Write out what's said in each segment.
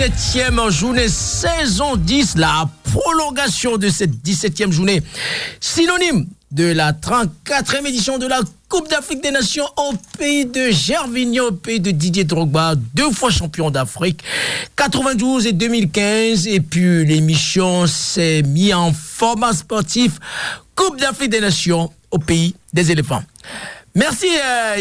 votre émission 17e journée saison 10, la prolongation de cette 17e journée, synonyme de la 34e édition de la Coupe d'Afrique des Nations au pays de Gervinho, au pays de Didier Drogba, deux fois champion d'Afrique, 92 et 2015. Et puis l'émission s'est mise en format sportif Coupe d'Afrique des Nations au pays des éléphants. Merci euh,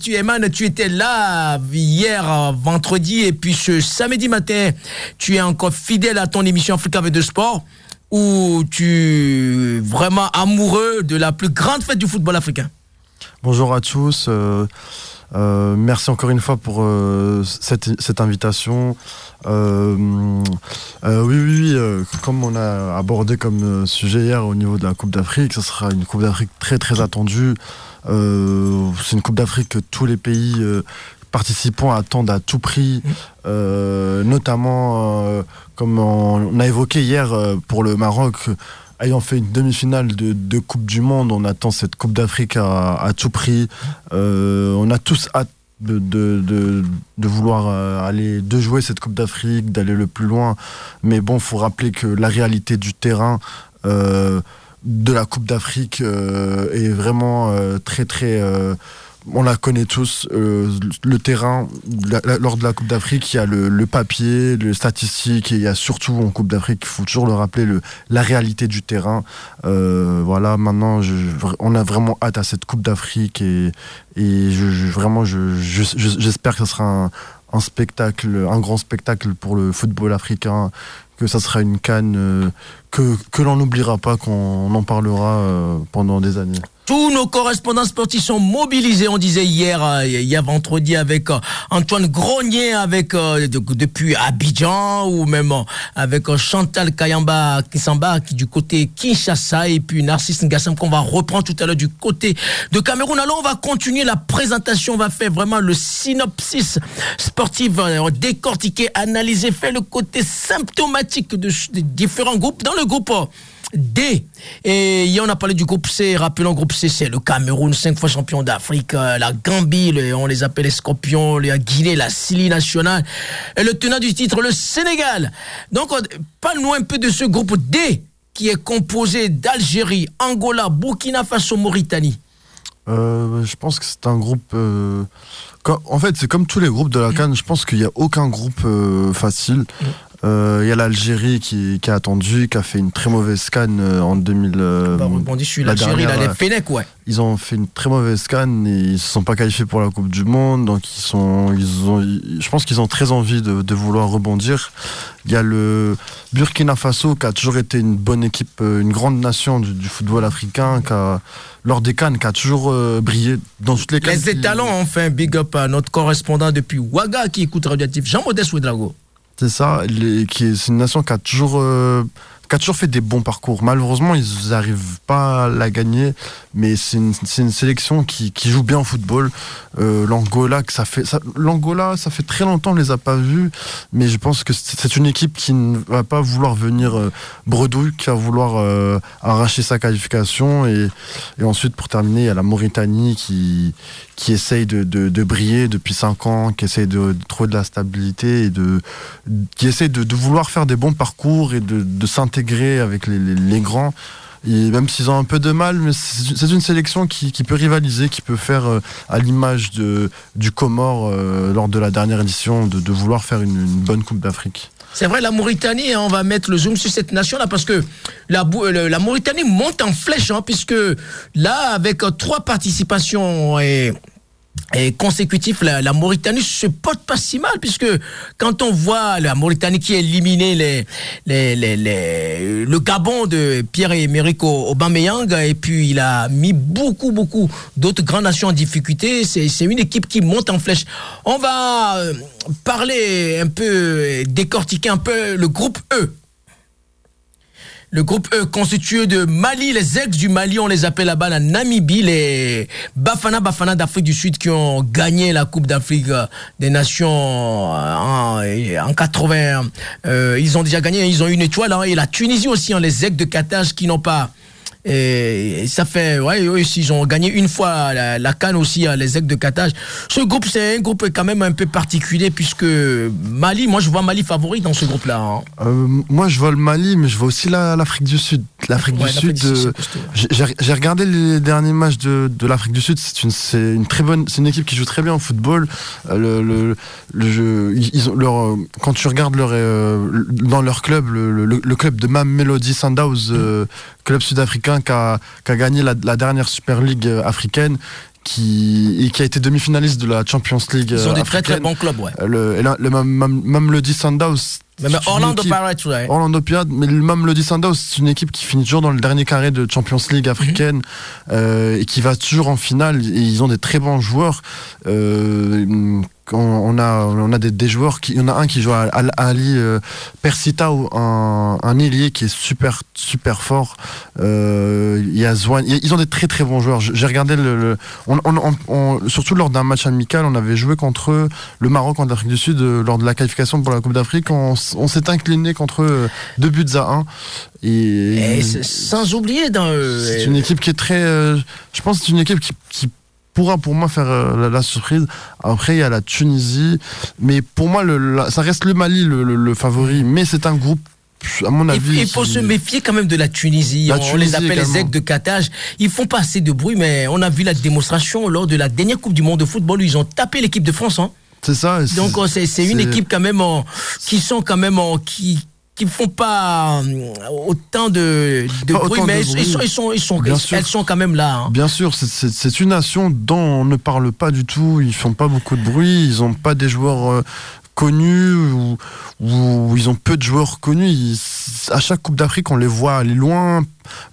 tu, tu étais là hier euh, vendredi et puis ce samedi matin, tu es encore fidèle à ton émission Africa de Sport où tu es vraiment amoureux de la plus grande fête du football africain. Bonjour à tous. Euh, merci encore une fois pour cette, cette, invitation. oui, oui, oui comme on a abordé comme sujet hier au niveau de la Coupe d'Afrique, ce sera une Coupe d'Afrique très très attendue. Euh, c'est une Coupe d'Afrique que tous les pays euh, participants attendent à tout prix, euh, notamment comme on a évoqué hier pour le Maroc ayant fait une demi-finale de, Coupe du Monde, on attend cette Coupe d'Afrique à, tout prix. on a tous hâte de, de, vouloir aller, de jouer cette Coupe d'Afrique, d'aller le plus loin. Mais bon, faut rappeler que la réalité du terrain, de la Coupe d'Afrique euh, est vraiment euh, très très euh, on la connaît tous, le terrain, lors de la Coupe d'Afrique, il y a le, papier, le statistique, et il y a surtout en Coupe d'Afrique, il faut toujours le rappeler, le, la réalité du terrain. voilà, maintenant, on a vraiment hâte à cette Coupe d'Afrique et, vraiment, j'espère que ce sera un, spectacle, un grand spectacle pour le football africain, que ça sera une canne que, que l'on n'oubliera pas, qu'on en parlera euh, pendant des années. Tous nos correspondants sportifs sont mobilisés, on disait hier, euh, il vendredi avec euh, Antoine Grenier, avec depuis Abidjan, ou même avec Chantal Kayamba Kisamba qui du côté Kinshasa, et puis Narcisse Ngassam qu'on va reprendre tout à l'heure du côté de Cameroun. Alors on va continuer la présentation, on va faire vraiment le synopsis sportif, décortiquer, analyser, faire le côté symptomatique de, de différents groupes dans le groupe D. Et hier, on a parlé du groupe C. Rappelons, groupe C, c'est le Cameroun, cinq fois champion d'Afrique, euh, la Gambie, on les appelle les Scorpions, la Guinée, la Syrie nationale, et le tenant du titre, le Sénégal. Donc, parle-nous un peu de ce groupe D qui est composé d'Algérie, Angola, Burkina Faso, Mauritanie. Euh, je pense que c'est un groupe. Euh, en fait, c'est comme tous les groupes de la Cannes. Je pense qu'il n'y a aucun groupe facile. Il euh, y a l'Algérie qui, qui, a attendu, qui a fait une très mauvaise canne euh, en 2000. Euh, bah, l'Algérie, il a les Fenech, ouais. Ils ont fait une très mauvaise canne et ils se sont pas qualifiés pour la Coupe du Monde, donc ils sont, ils ont, je pense qu'ils ont très envie de, de vouloir rebondir. Il y a le Burkina Faso qui a toujours été une bonne équipe, une grande nation du, football africain, qui a, lors des cannes, qui a toujours brillé dans toutes les cannes. Les étalons, enfin, big up à notre correspondant depuis Ouaga qui écoute Radioactif, Jean-Modeste Ouedrago. C'est ça, c'est une nation qui a toujours euh, qui a toujours fait des bons parcours. Malheureusement, ils n'arrivent pas à la gagner, mais c'est une, sélection qui, qui, joue bien au football. Euh, L'Angola, ça fait, l'Angola, ça fait très longtemps qu'on les a pas vus, mais je pense que c'est une équipe qui ne va pas vouloir venir euh, bredouille, qui va vouloir arracher sa qualification. Et, et, ensuite, pour terminer, il y a la Mauritanie qui, qui essaye de, de, de briller depuis 5 ans, qui essaye de, trouver de la stabilité de, qui essaye de, de vouloir faire des bons parcours et de, de s'intégrer avec les, grands. Et même s'ils ont un peu de mal, mais c'est une sélection qui, peut rivaliser, qui peut faire euh, à l'image du Comore euh, lors de la dernière édition, de, vouloir faire une, bonne Coupe d'Afrique. C'est vrai, la Mauritanie, hein, on va mettre le zoom sur cette nation-là parce que la, Mauritanie monte en flèche, hein, puisque là, avec euh, trois participations et et consécutif, la, Mauritanie se porte pas si mal, puisque quand on voit la Mauritanie qui a éliminé les, les, le Gabon de Pierre-Emerick Aubameyang, et puis il a mis beaucoup, beaucoup d'autres grandes nations en difficulté, c'est une équipe qui monte en flèche. On va euh, parler un peu, décortiquer un peu le groupe E. Le groupe E constitué de Mali, les ex du Mali, on les appelle là-bas la Namibie, les Bafana Bafana d'Afrique du Sud qui ont gagné la Coupe d'Afrique des Nations euh, en, 80. Euh, ils ont déjà gagné, ils ont une étoile. Hein, et la Tunisie aussi, hein, les ex de Qatar qui n'ont pas Et, ça fait, ouais, eux, ils ont gagné une fois la, la Cannes aussi, les Aigles de Qatar. Ce groupe, c'est un groupe quand même un peu particulier puisque Mali, moi je vois Mali favori dans ce groupe-là. Hein. Euh, moi je vois le Mali, mais je vois aussi l'Afrique du Sud. L'Afrique du Sud, euh, j'ai regardé les derniers matchs de, de l'Afrique du Sud. C'est une, une, très bonne, c'est une équipe qui joue très bien au football. Euh, le, le, jeu, ils ont leur, quand tu regardes leur, dans leur club, le, club de Mam Melody Sundowns, club sud-africain qui a, gagné la, la dernière Super League africaine, qui, et qui a été demi-finaliste de la Champions League. Ils sont des très très bons clubs, ouais. Le, le, même, le Sundowns. Mais, Orlando Pirates, ouais. Orlando Pirates, mais le Mamelody Sundowns, c'est une équipe qui finit toujours dans le dernier carré de Champions League africaine mhm. euh, et qui va toujours en finale. Et ils ont des très bons joueurs. Euh, on, a, on a des, joueurs qui, il y en a un qui joue à, Ali euh, Persita, un, un ailier qui est super super fort. Euh, il y a ils ont des très très bons joueurs. J'ai regardé le, surtout lors d'un match amical, on avait joué contre le Maroc en Afrique du Sud euh, lors de la qualification pour la Coupe d'Afrique. On, s'est incliné contre eux, deux buts à un. Et, sans oublier dans. C'est une équipe qui est très. je pense que c'est une équipe qui, qui pourra pour moi faire euh, la, surprise. Après, il y a la Tunisie. Mais pour moi, le, ça reste le Mali le, favori. Mais c'est un groupe à mon avis, il faut se méfier quand même de la Tunisie. on les appelle les aigles de Qatar. Ils font pas assez de bruit, mais on a vu la démonstration lors de la dernière Coupe du Monde de football où ils ont tapé l'équipe de France. Hein. C'est ça. Donc c'est une équipe quand même qui sont quand même qui qui font pas euh, autant de, bruit, mais ils, sont, ils, sont, ils sont, elles sont quand même là. Hein. Bien sûr, c'est une nation dont on ne parle pas du tout. Ils font pas beaucoup de bruit. Ils ont pas des joueurs euh, connus ou, ils ont peu de joueurs connus. à chaque Coupe d'Afrique, on les voit aller loin.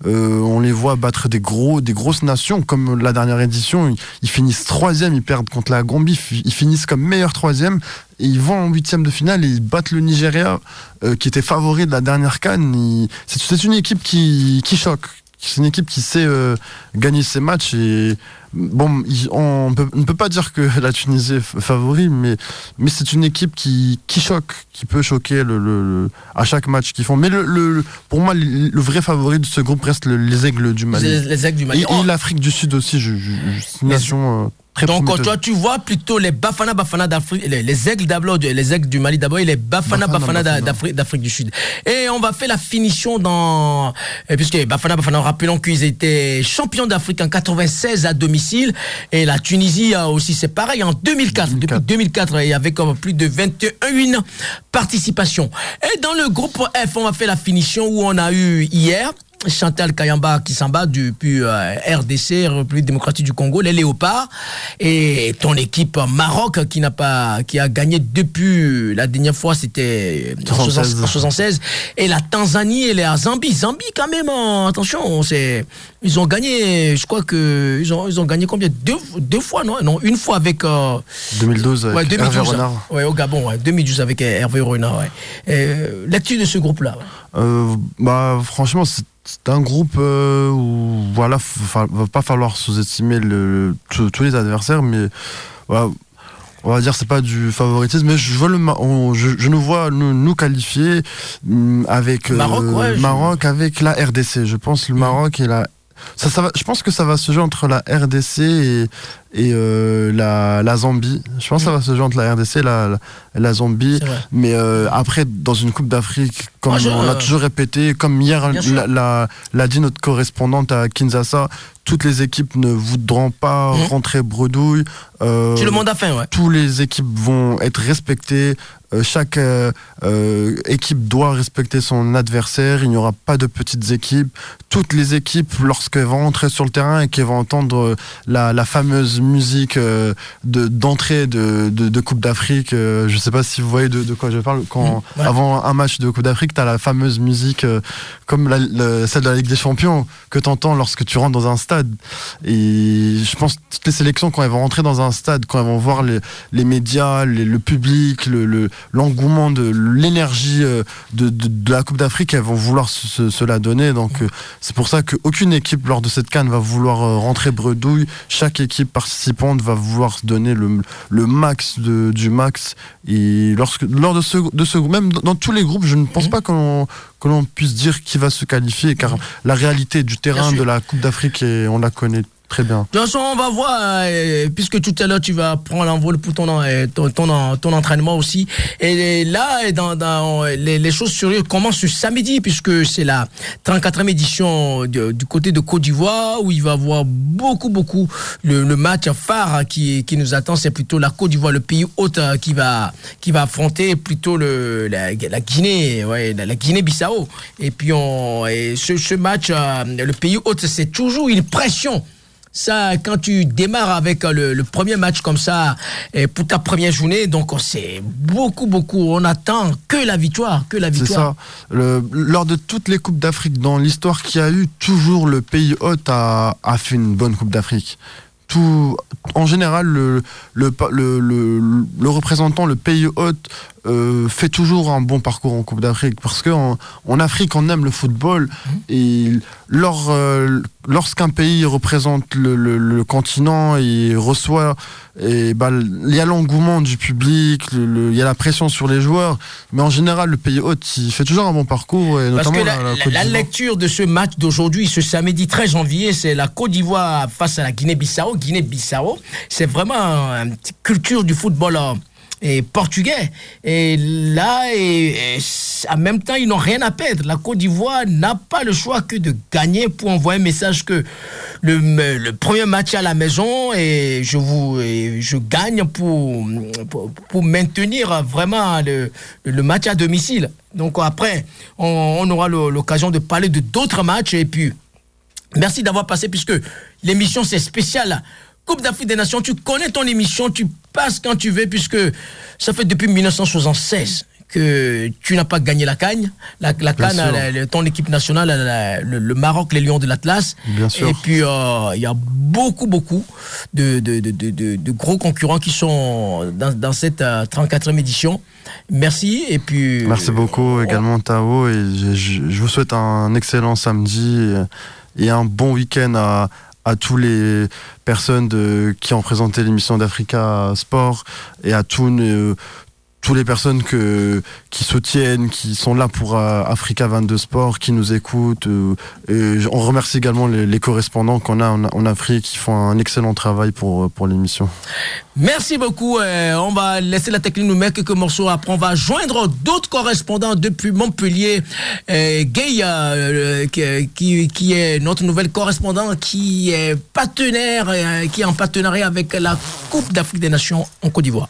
Euh, on les voit battre des gros, des grosses nations comme la dernière édition. Ils, finissent troisième, ils perdent contre la Gambie. Ils finissent comme meilleur troisième et ils vont en huitième de finale et ils battent le Nigeria euh, qui était favori de la dernière canne. C'est une équipe qui, qui choque, c'est une équipe qui sait euh, gagner ses matchs et bon, on, ne peut pas dire que la Tunisie est favori, mais, mais c'est une équipe qui, qui choque, qui peut choquer le, à chaque match qu'ils font. Mais le, pour moi, le, vrai favori de ce groupe reste les Aigles du Mali. Les, Aigles du Mali. Et, l'Afrique du Sud aussi, je, une nation. Euh, donc toi tu vois plutôt les Bafana Bafana d'Afrique, les, aigles d'abord, les aigles du Mali d'abord et les Bafana Bafana, d'Afrique du Sud. Et on va faire la finition dans puisque Bafana Bafana, rappelons qu'ils étaient champions d'Afrique en 96 à domicile et la Tunisie aussi c'est pareil en 2004. Depuis 2004 il y avait comme plus de 21 participations. Et dans le groupe F on va faire la finition où on a eu hier Chantal Kayamba qui s'en bat depuis euh, RDC, République démocratique du Congo, les Léopards, et ton équipe Maroc qui n'a pas, qui a gagné depuis la dernière fois, c'était en 76, et la Tanzanie et la Zambie, Zambie quand même, hein, attention, c'est, ils ont gagné, je crois que ils ont, ils ont gagné combien? Deux, deux fois, non, non, une fois avec 2012 avec ouais, Hervé Renard. Ouais, au Gabon, 2012 avec Hervé Renard. Ouais. Euh, L'actu de ce groupe-là. Euh, bah franchement, c'est c'est un groupe euh, où voilà, va pas falloir sous-estimer le, tous les adversaires, mais on va dire c'est pas du favoritisme, mais je vois le je, nous vois nous, qualifier mm, avec Maroc, euh, Maroc avec la RDC. Je pense le mm. Maroc et la ça, ça va, je pense que ça va se jouer entre la RDC et, et euh, la, la, Zambie. Je pense que ça va se jouer entre la RDC et la, la, Zambie. Mais euh, après, dans une Coupe d'Afrique, comme on l'a toujours répété, comme hier l'a dit notre correspondante à Kinshasa, toutes les équipes ne voudront pas mmh. rentrer bredouille. Euh, le monde à fin, ouais. Toutes les équipes vont être respectées. Euh, chaque euh, euh, équipe doit respecter son adversaire. Il n'y aura pas de petites équipes. Toutes les équipes, lorsqu'elles vont entrer sur le terrain et qu'elles vont entendre la, la fameuse musique d'entrée de, de, de, Coupe d'Afrique, je ne sais pas si vous voyez de, de quoi je parle. Quand, mmh, Avant un match de Coupe d'Afrique, tu as la fameuse musique comme la, celle de la Ligue des Champions que tu entends lorsque tu rentres dans un stade. Et je pense que toutes les sélections, quand elles vont rentrer dans un stade, quand elles vont voir les, les médias, le public, le, l'engouement de l'énergie euh, de, de, la Coupe d'Afrique, elles vont vouloir se, la donner. Donc euh, c'est pour ça qu'aucune équipe lors de cette canne va vouloir euh, rentrer bredouille. Chaque équipe participante va vouloir se donner le, le max de, du max. Et lorsque, lors de ce, de ce même dans tous les groupes, je ne pense mhm. pas qu'on que l'on puisse dire qui va se qualifier, car la réalité du terrain de la Coupe d'Afrique, on la connaît Très bien. De toute on va voir, euh, puisque tout à l'heure, tu vas prendre l'envol pour ton, euh, ton, ton, entraînement aussi. Et là, dans, les, les, choses sérieuses commencent ce samedi, puisque c'est la 34e édition du côté de Côte d'Ivoire, où il va y avoir beaucoup, beaucoup. Le, match phare qui, qui nous attend, c'est plutôt la Côte d'Ivoire, le pays hôte euh, qui va, qui va affronter plutôt le, la, Guinée, ouais, la, Guinée-Bissau. Et puis, on, ce, match, le pays hôte, c'est toujours une pression ça, quand tu démarres avec euh, le, premier match comme ça et pour ta première journée, donc c'est beaucoup, beaucoup. On attend que la victoire, que la victoire. C'est ça. lors de toutes les coupes d'Afrique dans l'histoire qu'il y a eu, toujours le pays hôte a, a fait une bonne coupe d'Afrique. Tout, en général, le, le, le, le, représentant, le pays hôte, euh, fait toujours un bon parcours en Coupe d'Afrique parce qu'en en, Afrique, on aime le football mmh. et lors, euh, lorsqu'un pays représente le, continent et reçoit, et bah, il y a l'engouement du public, il y a la pression sur les joueurs, mais en général, le pays hôte, il fait toujours un bon parcours. Et parce que la, lecture de ce match d'aujourd'hui, ce samedi 13 janvier, c'est la Côte d'Ivoire face à la Guinée-Bissau. Guinée-Bissau, c'est vraiment une culture du football. Hein et portugais. Et là, et, en même temps, ils n'ont rien à perdre. La Côte d'Ivoire n'a pas le choix que de gagner pour envoyer un message que le, premier match à la maison et je vous je gagne pour, pour, maintenir vraiment le, le, match à domicile. Donc après, on, on aura l'occasion de parler de d'autres matchs et puis merci d'avoir passé puisque l'émission c'est spécial Coupe d'Afrique des Nations, tu connais ton émission, tu passes quand tu veux, puisque ça fait depuis 1976 que tu n'as pas gagné la Cagne. La, la Cannes, ton équipe nationale, le, Maroc, les Lions de l'Atlas. Et puis, euh, il y a beaucoup, beaucoup de, de, de, de, gros concurrents qui sont dans, dans cette 34e euh, édition. Merci. Et puis, Merci beaucoup également, Tao. Et je, vous souhaite un excellent samedi et un bon week-end à, à tous les personnes qui ont présenté l'émission d'Africa Sport et à tous, toutes les personnes qui soutiennent, qui sont là pour euh, Africa 22 Sport, qui nous écoutent. Euh, on remercie également les, correspondants qu'on a en, Afrique qui font un excellent travail pour, pour l'émission. Merci beaucoup. Euh, on va laisser la technique nous mettre quelques morceaux. Après, on va joindre d'autres correspondants depuis Montpellier. Gay, qui, qui, est notre nouvelle correspondant, qui est partenaire, qui est en partenariat avec la Coupe d'Afrique des Nations en Côte d'Ivoire.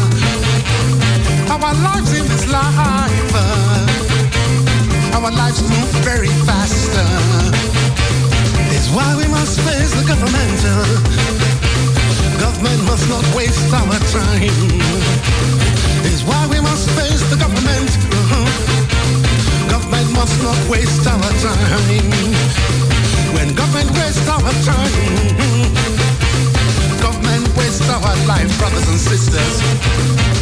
our lives in this life. Uh, our lives move very fast. Uh, it's why we must face the government. Uh, government must not waste our time. It's why we must face the government. Uh-huh. Government must not waste our time. When government wastes our time, government wastes our life, brothers and sisters.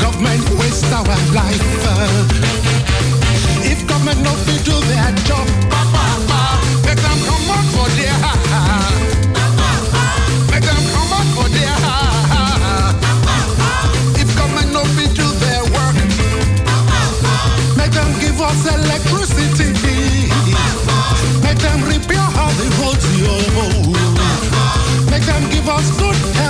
Government waste our life. If government do their job, make them come for them come for If government do their work, make them give us electricity. Make them repair the roads. Make them Vous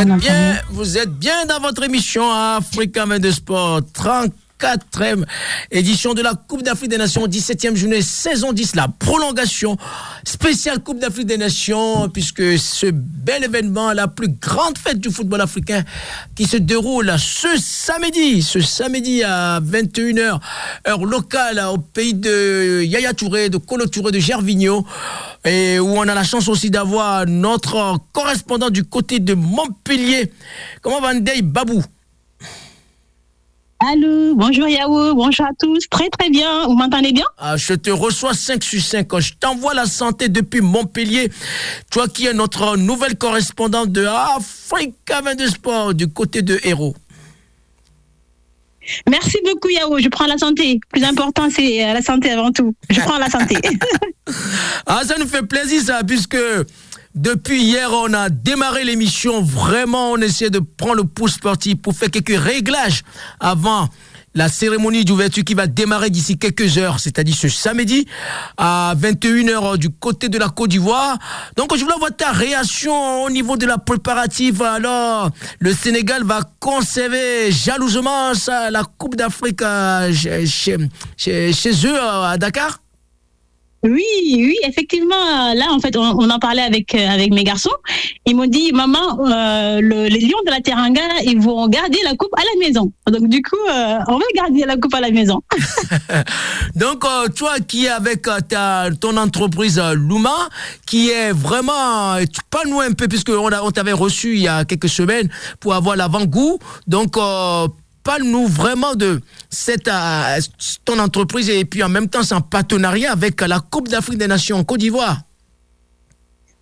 êtes bien, vous êtes bien dans votre émission Africa de Sport. 30 quatrième édition de la Coupe d'Afrique des Nations, 17e journée, saison 10, la prolongation spéciale Coupe d'Afrique des Nations, puisque ce bel événement, la plus grande fête du football africain qui se déroule ce samedi, ce samedi à 21h, heure locale, au pays de Yaya Touré, de Colo Touré, de Gervigno, et où on a la chance aussi d'avoir notre correspondant du côté de Montpellier, comment va Ndei Babou? Allô, bonjour Yao, bonjour à tous. Très très bien, vous m'entendez bien? Ah, Je te reçois 5 sur 5. Je t'envoie la santé depuis Montpellier. Toi qui es notre nouvelle correspondante de Africa 22 Sport du côté de Héros. Merci beaucoup Yao, je prends la santé. Plus important c'est la santé avant tout. Je prends la santé. ah ça nous fait plaisir ça puisque depuis hier, on a démarré l'émission. Vraiment, on essaie de prendre le pouce sportif pour faire quelques réglages avant la cérémonie d'ouverture qui va démarrer d'ici quelques heures, c'est-à-dire ce samedi à 21h du côté de la Côte d'Ivoire. Donc je voulais avoir ta réaction au niveau de la préparative. Alors, le Sénégal va conserver jalousement la Coupe d'Afrique euh, chez, chez, eux à Dakar? Oui, oui, effectivement. Là, en fait, on, en parlait avec euh, avec mes garçons. Ils m'ont dit, maman, euh, les lions de la Teranga, ils vont garder la coupe à la maison. Donc, du coup, euh, on va garder la coupe à la maison. Donc, toi qui es avec ta, ton entreprise Luma, qui est vraiment, pas nous un peu, puisqu'on on t'avait reçu il y a quelques semaines pour avoir l'avant-goût. Donc, parle-nous vraiment de cette, euh, ton entreprise et puis en même temps, en partenariat avec la Coupe d'Afrique des Nations en Côte d'Ivoire.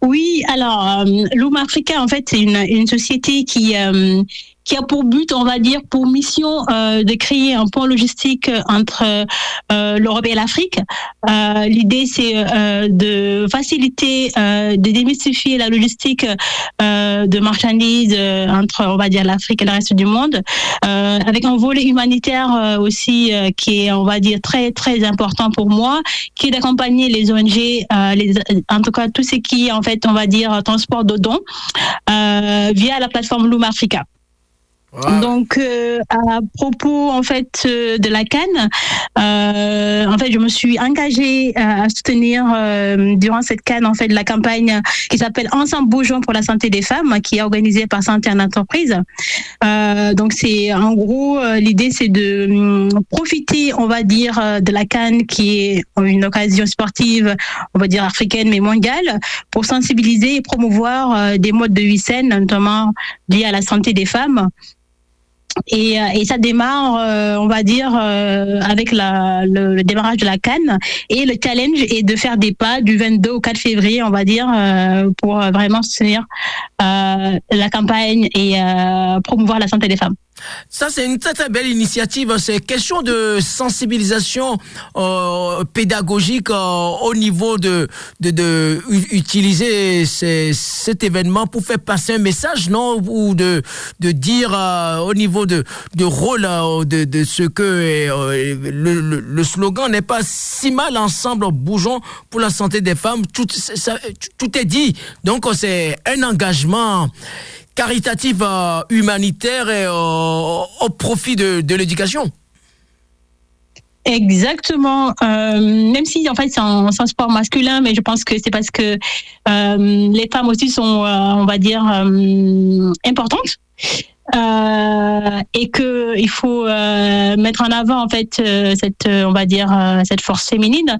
Oui, alors, euh, Africa, en fait, c'est une, une, société qui, euh, qui a pour but, on va dire, pour mission euh, de créer un pont logistique entre euh, l'Europe et l'Afrique. Euh, L'idée, c'est euh, de faciliter, euh, de démystifier la logistique de marchandises entre, on va dire, l'Afrique et le reste du monde, avec un volet humanitaire aussi qui est, on va dire, très très important pour moi, qui est d'accompagner les ONG, les, en tout cas tout ce qui en fait, on va dire, transport de dons via la plateforme Loom Africa. Donc, euh, à propos en fait euh, de la Cannes, euh, en fait, je me suis engagée à soutenir durant cette Cannes en fait la campagne qui s'appelle Ensemble bougeons pour la santé des femmes, qui est organisée par Santé en entreprise. donc, c'est en gros l'idée, c'est de hum, profiter, on va dire, de la Cannes qui est une occasion sportive, on va dire africaine mais mondiale, pour sensibiliser et promouvoir des modes de vie saines, notamment liés à la santé des femmes. Et, euh, et, ça démarre, euh, on va dire, euh, avec la, le, démarrage de la Cannes. Et le challenge est de faire des pas du 22 au 4 février, on va dire, pour vraiment soutenir la campagne et promouvoir la santé des femmes. Ça, c'est une très très belle initiative. C'est question de sensibilisation euh, pédagogique euh, au niveau de, de, utiliser cet événement pour faire passer un message, non? Ou de, de dire euh, au niveau de, de rôle de, ce que le, le, slogan n'est pas si mal ensemble, bougeons pour la santé des femmes. Tout est dit. Donc, c'est un engagement caritative euh, humanitaire et euh, au profit de, l'éducation. Exactement. Euh, même si en fait c'est un, sport masculin, mais je pense que c'est parce que les femmes aussi sont, on va dire, importantes. Euh, et que il faut euh, mettre en avant en fait euh, cette on va dire cette force féminine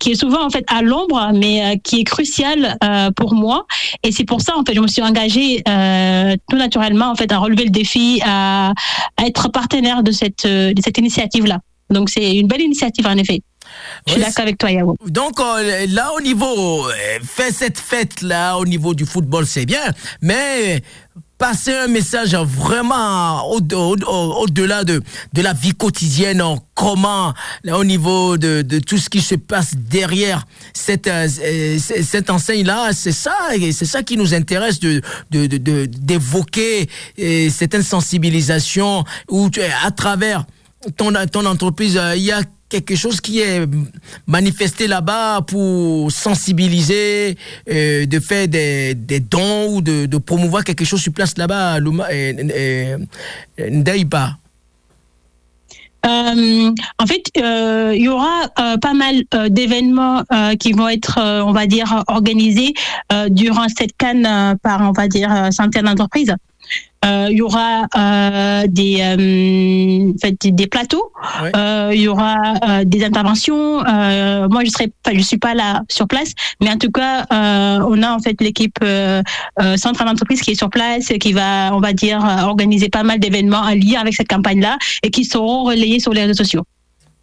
qui est souvent en fait à l'ombre mais qui est cruciale pour moi. Et c'est pour ça en fait je me suis engagée tout naturellement en fait à relever le défi à, à être partenaire de cette de cette initiative là donc c'est une belle initiative en effet. Je suis d'accord avec toi, Yao. Donc là, au niveau, fait cette fête là, au niveau du football, c'est bien, mais passer un message vraiment au-delà de, de la vie quotidienne, comment, au niveau de, de tout ce qui se passe derrière cette, euh, cette enseigne-là, c'est ça, c'est ça qui nous intéresse de, d'évoquer cette insensibilisation où à travers ton, ton entreprise, il y a quelque chose qui est manifesté là-bas pour sensibiliser, euh, de faire des, dons ou de, promouvoir quelque chose sur place là-bas, Ndaïba euh, en fait, euh, il y aura euh, pas mal euh, d'événements euh, qui vont être, on va dire, organisés durant cette canne par, on va dire, centaines d'entreprises. Euh, il y aura euh, des, euh, en fait, des plateaux, euh, il y aura euh, des interventions. Euh, moi, je serai, enfin, je suis pas là sur place, mais en tout cas, euh, on a en fait l'équipe euh, euh, centrale d'entreprise qui est sur place, qui va, on va dire, organiser pas mal d'événements en lien avec cette campagne-là et qui seront relayés sur les réseaux sociaux.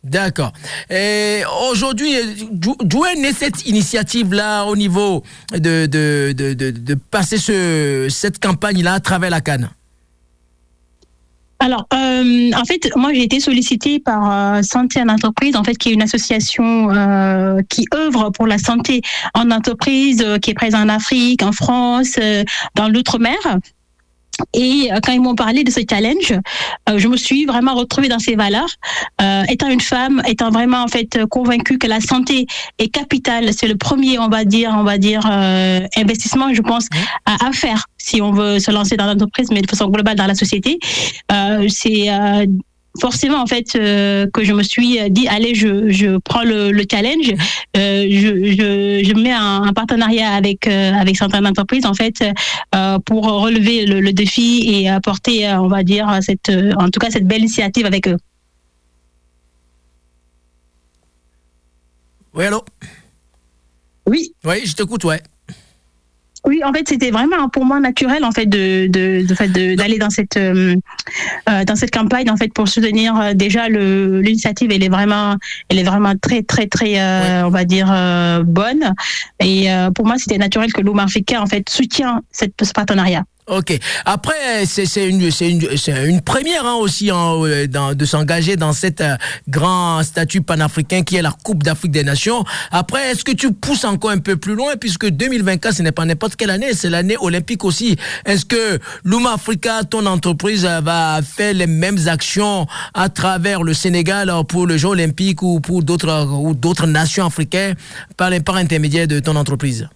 D'accord. Et Aujourd'hui, d'où est née cette initiative-là au niveau de, passer ce, cette campagne-là à travers la Cannes? Alors, euh, en fait, moi, j'ai été sollicitée par euh, Santé en entreprise, en fait, qui est une association euh, qui œuvre pour la santé en entreprise, qui est présente en Afrique, en France, dans l'outre-mer. Et euh, quand ils m'ont parlé de ce challenge, euh, je me suis vraiment retrouvée dans ces valeurs. Euh, étant une femme, étant vraiment en fait convaincue que la santé est capitale, c'est le premier, on va dire, on va dire euh, investissement, je pense, à, à faire si on veut se lancer dans l'entreprise, mais de façon globale dans la société. C'est forcément en fait euh, que je me suis dit allez je, je prends le, le challenge. Euh, je, je, je mets un, un partenariat avec euh, avec certaines entreprises en fait euh, pour relever le, le défi et apporter on va dire cette en tout cas cette belle initiative avec eux. Oui, allô? Oui. Oui, je t'écoute, ouais. Oui, en fait, c'était vraiment pour moi naturel en fait de de, de fait de- d'aller dans cette euh, euh, dans cette campagne en fait pour soutenir euh, déjà le l'initiative. Elle est vraiment elle est vraiment très très très euh, on va dire euh, bonne. Et euh, pour moi, c'était naturel que l'Oumar africain en fait soutient cette, ce partenariat. Ok. Après, c'est une, une, une première hein, aussi hein, euh, dans- de s'engager dans cet euh, grand statut panafricain qui est la Coupe d'Afrique des Nations. Après, est-ce que tu pousses encore un peu plus loin puisque 2024, ce n'est pas n'importe quelle année, c'est l'année olympique aussi. Est-ce que Luma Africa, ton entreprise, euh, va faire les mêmes actions à travers le Sénégal euh, pour le Jeux olympiques ou pour d'autres ou d'autres nations africaines par, par intermédiaire de ton entreprise?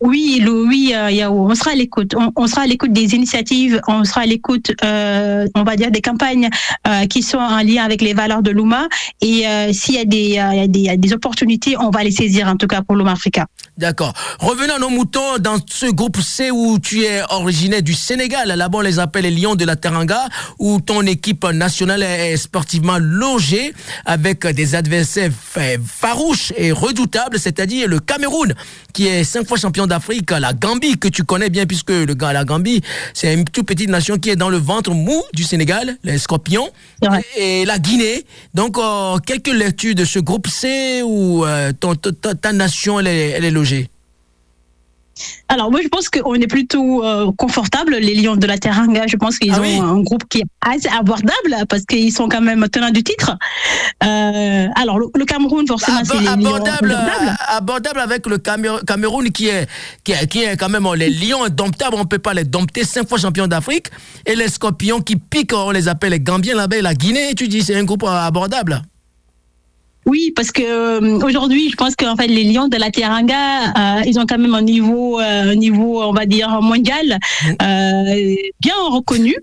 Oui, le- oui, euh, on sera à l'écoute. On, sera à l'écoute des initiatives, on sera à l'écoute, euh, on va dire, des campagnes euh, qui sont en lien avec les valeurs de l'UMA. Et euh, s'il y, a des, des- opportunités, on va les saisir, en tout cas pour l'UMA Africa. D'accord. Revenons à nos moutons dans ce groupe C où tu es originaire du Sénégal. Là-bas, on les appelle les Lions de la Teranga, où ton équipe nationale est sportivement logée avec des adversaires fa- farouches et redoutables, c'est-à-dire le Cameroun, qui est cinq fois champion d'Afrique, la Gambie, que tu connais bien puisque le, Ga- la Gambie, c'est une toute petite nation qui est dans le ventre mou du Sénégal, les scorpions, et la Guinée. Donc, euh, quelques lectures de ce groupe C où euh, ton- ta, ta- ta nation, elle est, elle est logée? Alors, moi, je pense qu'on est plutôt euh, confortable, les Lions de la Teranga. Je pense qu'ils Ah ont oui un groupe qui est assez abordable parce qu'ils sont quand même tenants du titre. Euh, alors, le, le Cameroun, forcément, c'est les Lions abordable, abordable avec le Cameroun qui est, qui est, qui est quand même les lions indomptables, on peut pas les dompter, cinq fois champion d'Afrique, et les scorpions qui piquent, on les appelle les Gambiens là-bas, et la Guinée, tu dis, c'est un groupe abordable. Oui, parce que euh, aujourd'hui, je pense qu'en fait, les Lions de la Teranga, euh, ils ont quand même un niveau, euh, un niveau, on va dire mondial, euh, bien reconnu.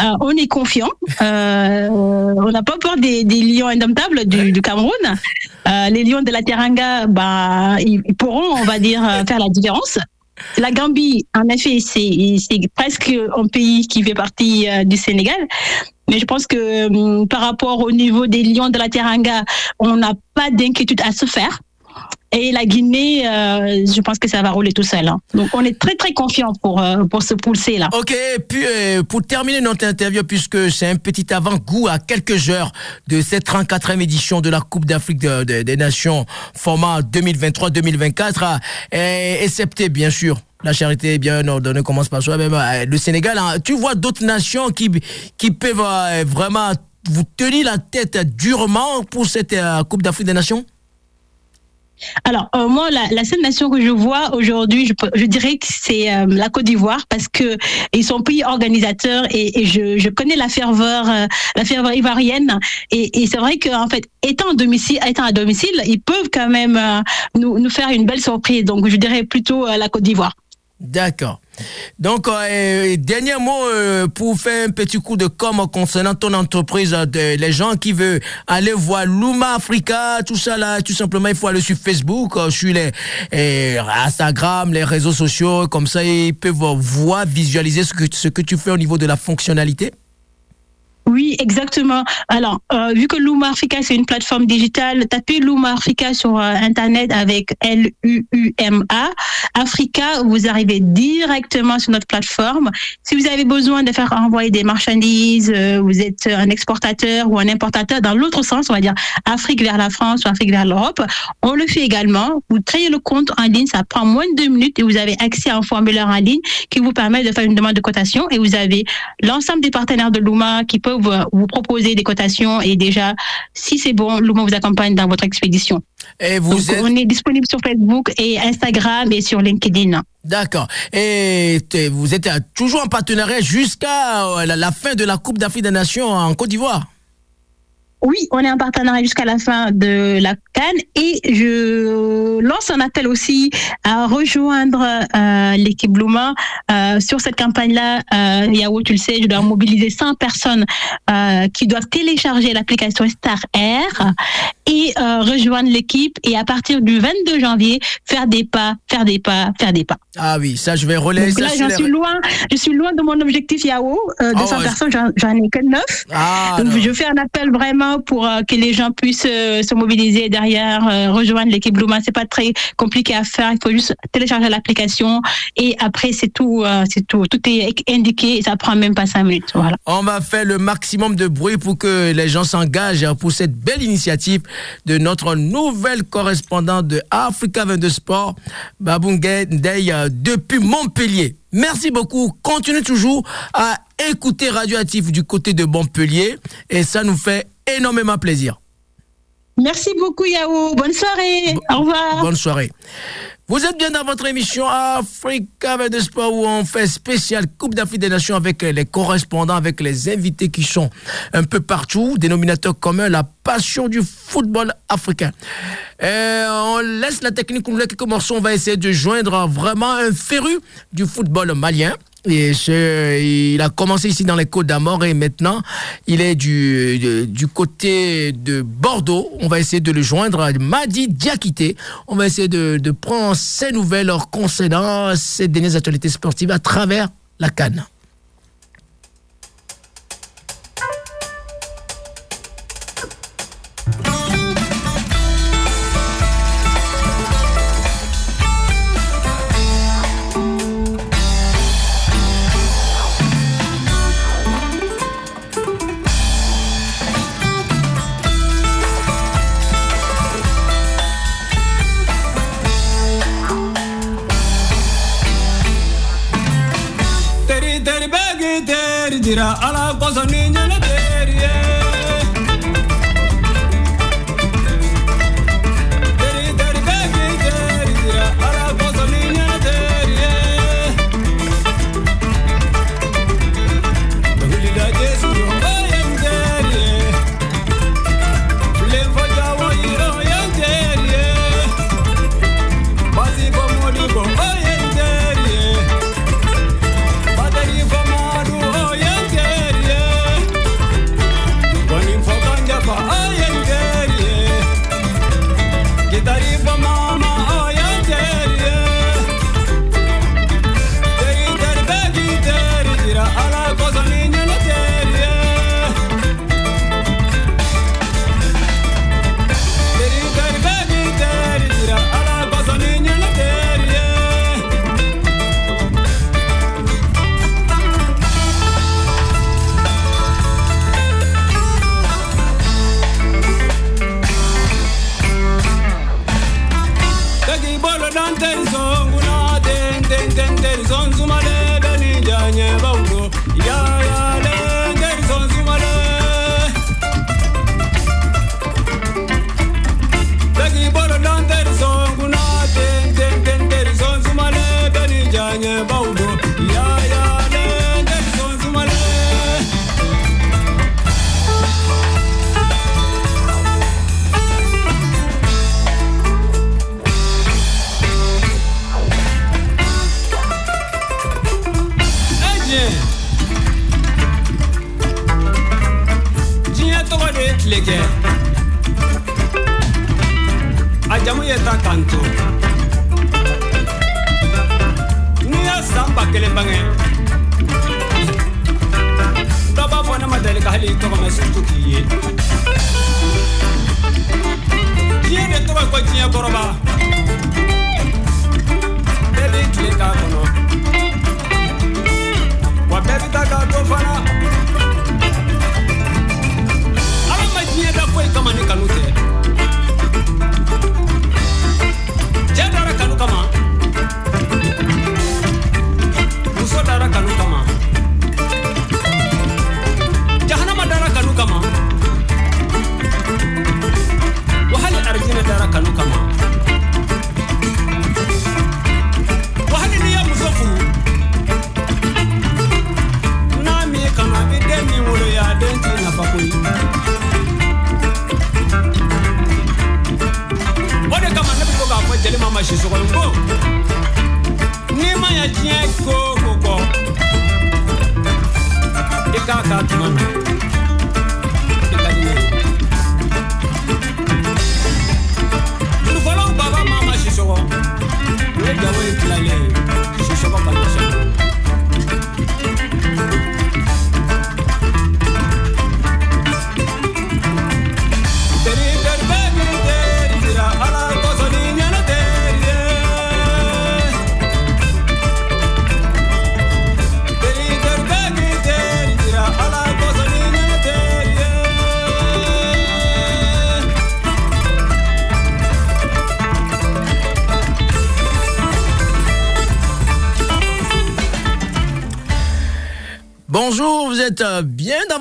Euh, on est confiant. Euh, on n'a pas peur des, des Lions indomptables du, du Cameroun. Euh, les Lions de la Teranga, bah, ils, pourront, on va dire, euh, faire la différence. La Gambie, en effet, c'est c'est presque un pays qui fait partie du Sénégal. Mais je pense que hum, par rapport au niveau des Lions de la Teranga, on n'a pas d'inquiétude à se faire. Et la Guinée, euh, je pense que ça va rouler tout seul. hein. Donc on est très très confiant pour euh, pour ce poulser là. Ok, puis euh, pour terminer notre interview, puisque c'est un petit avant-goût à quelques heures de cette 34e édition de la Coupe d'Afrique de- de- des Nations, format 2023-2024, euh, excepté bien sûr la charité bien ordonnée commence par soi-même. euh, Le Sénégal, hein, tu vois d'autres nations qui, qui peuvent euh, vraiment vous tenir la tête durement pour cette euh, Coupe d'Afrique des Nations? Alors, euh, moi, la, seule nation que je vois aujourd'hui, je, dirais que c'est la Côte d'Ivoire parce que ils sont pays organisateurs et, je, connais la ferveur, euh, ivoirienne. Et, c'est vrai qu'en fait, étant, domicile, étant à domicile, ils peuvent quand même nous faire une belle surprise. Donc, je dirais plutôt la Côte d'Ivoire. D'accord. Donc, euh, dernier mot euh, pour faire un petit coup de com concernant ton entreprise, euh, de, les gens qui veulent aller voir Luma Africa, tout ça là, tout simplement, il faut aller sur Facebook, euh, sur les Instagram, les réseaux sociaux, comme ça ils peuvent voir, visualiser ce que, ce que tu fais au niveau de la fonctionnalité. Oui, exactement. Alors, euh, vu que Luma Africa, c'est une plateforme digitale, tapez Luma Africa sur euh, Internet avec L-U-U-M-A. Africa, vous arrivez directement sur notre plateforme. Si vous avez besoin de faire envoyer des marchandises, euh, vous êtes un exportateur ou un importateur dans l'autre sens, on va dire Afrique vers la France ou Afrique vers l'Europe, on le fait également. Vous créez le compte en ligne, ça prend moins de deux minutes et vous avez accès à un formulaire en ligne qui vous permet de faire une demande de cotation et vous avez l'ensemble des partenaires de Luma qui peuvent vous, vous proposer des cotations et déjà, si c'est bon, Luma vous accompagne dans votre expédition. Et vous Donc, êtes... On est disponible sur Facebook et Instagram et sur LinkedIn. D'accord. Et vous êtes toujours en partenariat jusqu'à la, la fin de la Coupe d'Afrique des Nations en Côte d'Ivoire? Oui, on est en partenariat jusqu'à la fin de la Cannes et je lance un appel aussi à rejoindre euh, l'équipe Bluma euh, sur cette campagne-là. Euh, Yahoo, tu le sais, je dois mobiliser 100 personnes euh, qui doivent télécharger l'application Star Air et rejoindre l'équipe et à partir du 22 janvier faire des pas, faire des pas, faire des pas. Ah oui, ça je vais relayer. Donc là, j'en suis loin, je suis loin de mon objectif Yahoo. Euh, de Ah 100 ouais. personnes, j'en j'en ai que 9. Ah, Donc non. je fais un appel vraiment pour euh, que les gens puissent euh, se mobiliser derrière, euh, rejoindre l'équipe Bluma. C'est pas très compliqué à faire. Il faut juste télécharger l'application et après c'est tout, c'est tout. Tout est indiqué et ça prend même pas cinq minutes. Voilà. On va faire le maximum de bruit pour que les gens s'engagent pour cette belle initiative de notre nouvelle correspondante de Africa 22 Sport, Babungay euh, depuis Montpellier. Merci beaucoup. Continue toujours à écouter Radioactif du côté de Montpellier et ça nous fait énormément plaisir. Merci beaucoup Yahoo. Bonne soirée. Au revoir. Bonne soirée. Vous êtes bien dans votre émission Africa avec des sports où on fait spécial Coupe d'Afrique des Nations avec les correspondants, avec les invités qui sont un peu partout, dénominateur commun, la passion du football africain. Et on laisse la technique nous quelques morceaux, on va essayer de joindre vraiment un féru du football malien. Et il a commencé ici dans les Côtes d'Armor et maintenant il est du, du côté de Bordeaux. On va essayer de le joindre, Madi Diakité. On va essayer de, prendre ses nouvelles concernant ces dernières actualités sportives à travers la canne. was a new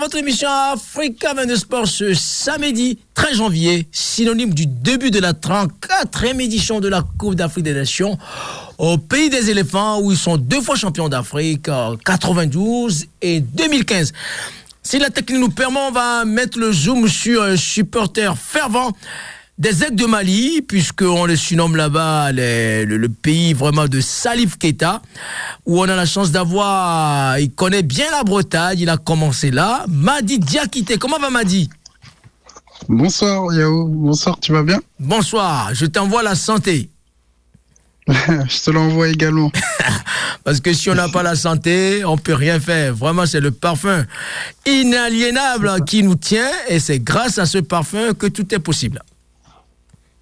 votre émission Africa 22 Sport ce samedi 13 janvier, synonyme du début de la 34e édition de la Coupe d'Afrique des Nations au pays des éléphants où ils sont deux fois champions d'Afrique, euh, 92 et 2015. Si la technique nous permet, on va mettre le zoom sur un supporter fervent des aigles de Mali, puisqu'on le surnomme là-bas les- le, le pays vraiment de Salif Keita, où on a la chance d'avoir, il connaît bien la Bretagne, il a commencé là. Madi Diakité, comment va Madi? Bonsoir Yao, bonsoir, tu vas bien? Bonsoir, je t'envoie la santé. Je te l'envoie également. Parce que si on n'a pas la santé, on peut rien faire. Vraiment, c'est le parfum inaliénable qui nous tient et c'est grâce à ce parfum que tout est possible.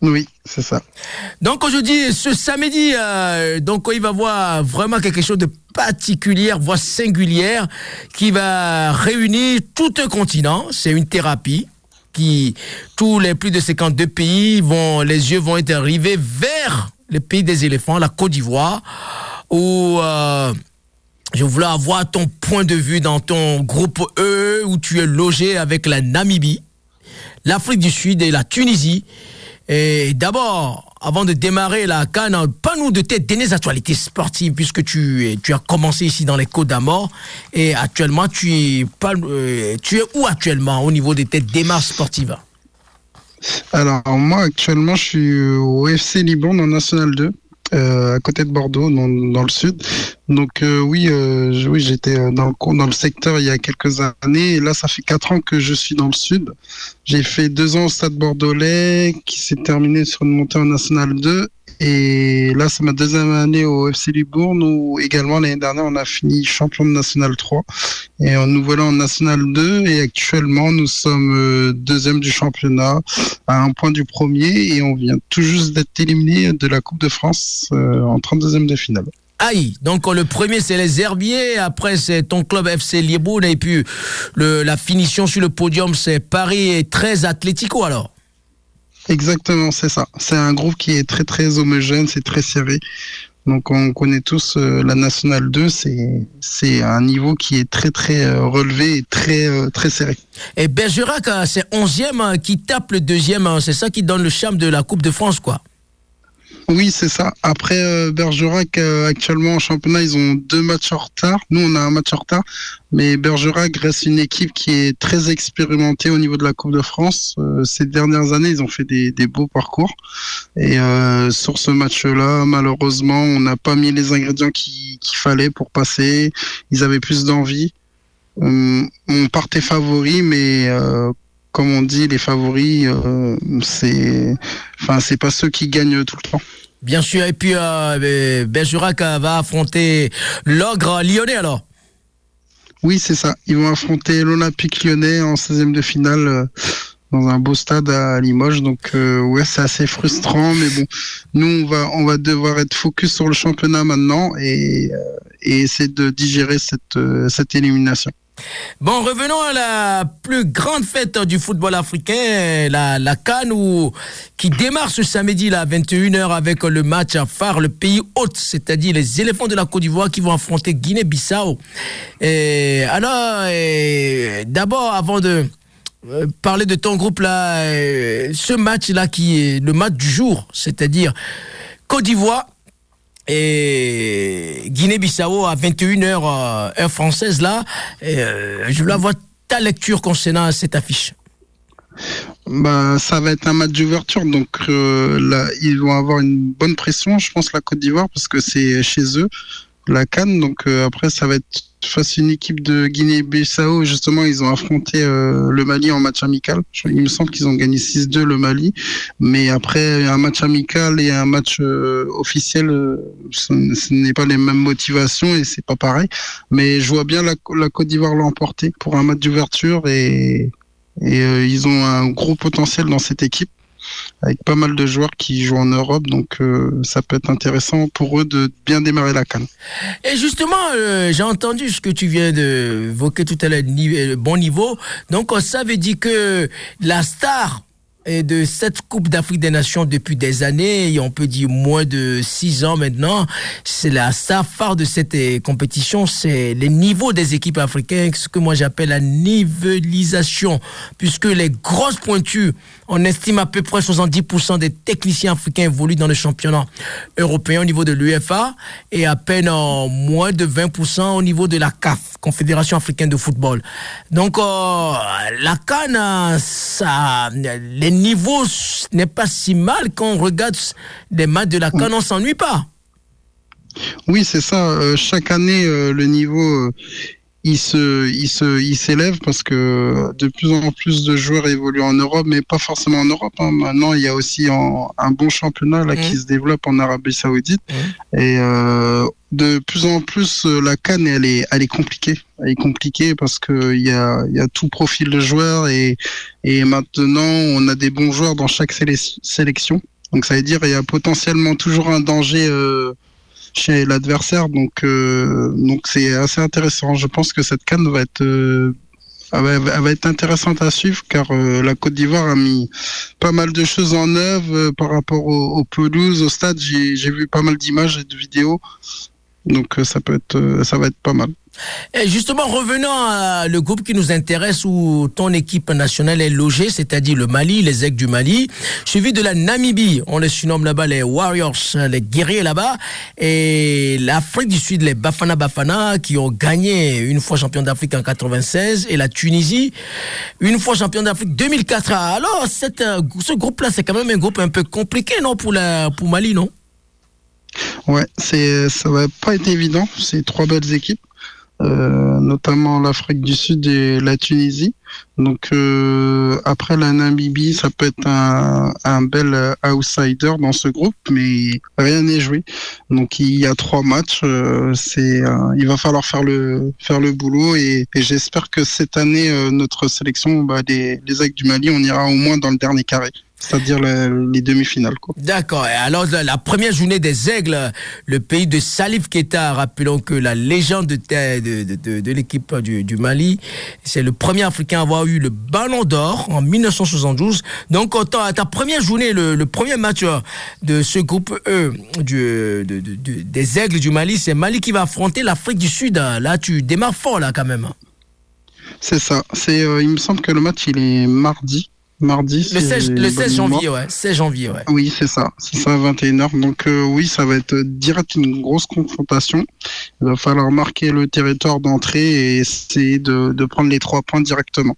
Oui, c'est ça. Donc aujourd'hui, ce samedi, euh, donc il va voir vraiment quelque chose de particulier, voire singulière, qui va réunir tout un continent. C'est une thérapie qui, tous les plus de 52 pays vont, les yeux vont être rivés vers le pays des éléphants, la Côte d'Ivoire, où euh, je voulais avoir ton point de vue dans ton groupe E, où tu es logé avec la Namibie, l'Afrique du Sud et la Tunisie. Et d'abord, avant de démarrer la canne, pas nous de tes dernières actualités sportives, puisque tu, tu as commencé ici dans les Côtes d'Amour. Et actuellement, tu es, euh, tu es où actuellement au niveau de tes démarches sportives? Alors moi actuellement je suis au FC Liban en National 2. Euh, à côté de Bordeaux, dans, dans le sud. Donc euh, oui, euh, je- oui, j'étais dans le dans le secteur il y a quelques années. Et là, ça fait quatre ans que je suis dans le sud. J'ai fait deux ans au Stade Bordelais, qui s'est terminé sur une montée en National 2. Et là, c'est ma deuxième année au FC Libourne, où également l'année dernière, on a fini champion de National 3. Et nous voilà en National 2. Et actuellement, nous sommes euh, deuxième du championnat, à un point du premier. Et on vient tout juste d'être éliminé de la Coupe de France euh, en 32e de finale. Aïe, donc le premier c'est les Herbiers, après c'est ton club FC Libourne et puis le, la finition sur le podium c'est Paris et 13 Atlético alors. Exactement, c'est ça. C'est un groupe qui est très très homogène, c'est très serré. Donc on connaît tous euh, la Nationale 2, c'est c'est un niveau qui est très très euh, relevé et très euh, très serré. Et Bergerac euh, c'est 11e euh, qui tape le deuxième, euh, c'est ça qui donne le charme de la Coupe de France quoi. Oui, c'est ça. Après euh, Bergerac, euh, actuellement en championnat, ils ont deux matchs en retard. Nous, on a un match en retard. Mais Bergerac reste une équipe qui est très expérimentée au niveau de la Coupe de France. Euh, ces dernières années, ils ont fait des, des beaux parcours. Et sur ce match-là, malheureusement, on n'a pas mis les ingrédients qui- qu'il fallait pour passer. Ils avaient plus d'envie. Euh, on partait favori, mais comme on dit, les favoris, euh, c'est, enfin, c'est pas ceux qui gagnent tout le temps. Bien sûr. Et puis, euh, Bergerac va affronter l'ogre lyonnais alors. Oui, c'est ça. Ils vont affronter l'Olympique lyonnais en 16e de finale euh, dans un beau stade à Limoges. Donc, euh, ouais, c'est assez frustrant. Mais bon, nous, on va, on va devoir être focus sur le championnat maintenant et, euh, et essayer de digérer cette, euh, cette élimination. Bon, revenons à la plus grande fête du football africain, la, la Cannes, qui démarre ce samedi à 21h avec le match à phare, le pays hôte, c'est-à-dire les éléphants de la Côte d'Ivoire qui vont affronter Guinée-Bissau. Alors, d'abord, avant de euh, parler de ton groupe là, euh, ce match là qui est le match du jour, c'est-à-dire Côte d'Ivoire et Guinée-Bissau à 21h euh, heure française là. Euh, je voulais avoir ta lecture concernant cette affiche. Bah, ça va être un match d'ouverture, donc euh, ils vont avoir une bonne pression, je pense, la Côte d'Ivoire, parce que c'est chez eux, la Cannes. Donc après, ça va être face à une équipe de Guinée-Bissau. Justement, ils ont affronté euh, le Mali en match amical. Il me semble qu'ils ont gagné 6-2 le Mali, mais après un match amical et un match euh, officiel, euh, ce, n'est pas les mêmes motivations et c'est pas pareil. Mais je vois bien la, Côte d'Ivoire l'emporter pour un match d'ouverture et ils ont un gros potentiel dans cette équipe, avec pas mal de joueurs qui jouent en Europe, donc euh, ça peut être intéressant pour eux de bien démarrer la canne. Et justement, euh, j'ai entendu ce que tu viens de évoquer tout à l'heure, ni- euh, bon niveau. Donc, ça veut dire que la star de cette Coupe d'Afrique des Nations depuis des années, et on peut dire moins de six ans maintenant, c'est la star phare de cette compétition, c'est les niveaux des équipes africaines, ce que moi j'appelle la nivellisation, puisque les grosses pointures, on estime à peu près 70% des techniciens africains évoluent dans le championnat européen au niveau de l'UFA et à peine moins de 20% au niveau de la CAF, Confédération africaine de football. Donc euh, la CAN, euh, ça, les niveaux n'est pas si mal quand on regarde les matchs de la CAN, on s'ennuie pas. Oui, c'est ça. euh, chaque année, euh, le niveau, il se, il se, il s'élève parce que de plus en plus de joueurs évoluent en Europe, mais pas forcément en Europe. hein. Maintenant, il y a aussi en- un bon championnat là qui se développe en Arabie Saoudite. Et euh, de plus en plus, euh, la canne, elle est, elle est compliquée. Elle est compliquée parce que il y a, il y a tout profil de joueurs et, et maintenant, on a des bons joueurs dans chaque séle- sélection. Donc, ça veut dire il y a potentiellement toujours un danger euh, chez l'adversaire. Donc, euh, donc c'est assez intéressant. Je pense que cette canne va être euh, va, être intéressante à suivre car euh, la Côte d'Ivoire a mis pas mal de choses en œuvre euh, par rapport aux, aux pelouses, au stade. J'ai vu pas mal d'images et de vidéos. Donc ça peut être, ça va être pas mal. Et justement, revenons à le groupe qui nous intéresse où ton équipe nationale est logée, c'est-à-dire le Mali, les aigles du Mali, suivi de la Namibie, on les surnomme là-bas les Warriors, les guerriers là-bas, et l'Afrique du Sud, les Bafana Bafana, qui ont gagné une fois champion d'Afrique en 96, et la Tunisie, une fois champion d'Afrique 2004. Alors, euh, ce groupe-là, c'est quand même un groupe un peu compliqué, non, pour, la, pour Mali, non? Ouais, c'est, ça va pas être évident. C'est trois belles équipes. Euh, notamment l'Afrique du Sud et la Tunisie. Donc euh, après la Namibie, ça peut être un, un bel euh, outsider dans ce groupe, mais rien n'est joué. Donc il y a trois matchs. euh, c'est, euh, il va falloir faire le faire le boulot et, et j'espère que cette année notre sélection, bah, les les Aigles du Mali, on ira au moins dans le dernier carré, c'est-à-dire les demi-finales. Quoi. D'accord. Et alors, la, la première journée des Aigles, le pays de Salif Keita, rappelons que la légende de, de, de, de- de l'équipe du, du Mali, c'est le premier Africain à avoir eu le ballon d'or en 1972. Donc, autant à ta première journée, le, le premier match euh, de ce groupe E du, des Aigles du Mali, c'est Mali qui va affronter l'Afrique du Sud. Là, tu démarres fort, là, quand même. C'est ça. C'est, euh, il me semble que le match il est mardi. Mardi. Le si 16, j'ai le bonne 16 mémoire. janvier, ouais. 16 janvier, ouais. Oui, c'est ça. C'est ça, 21h. Donc euh, oui, ça va être direct une grosse confrontation. Il va falloir marquer le territoire d'entrée et essayer de, de prendre les trois points directement.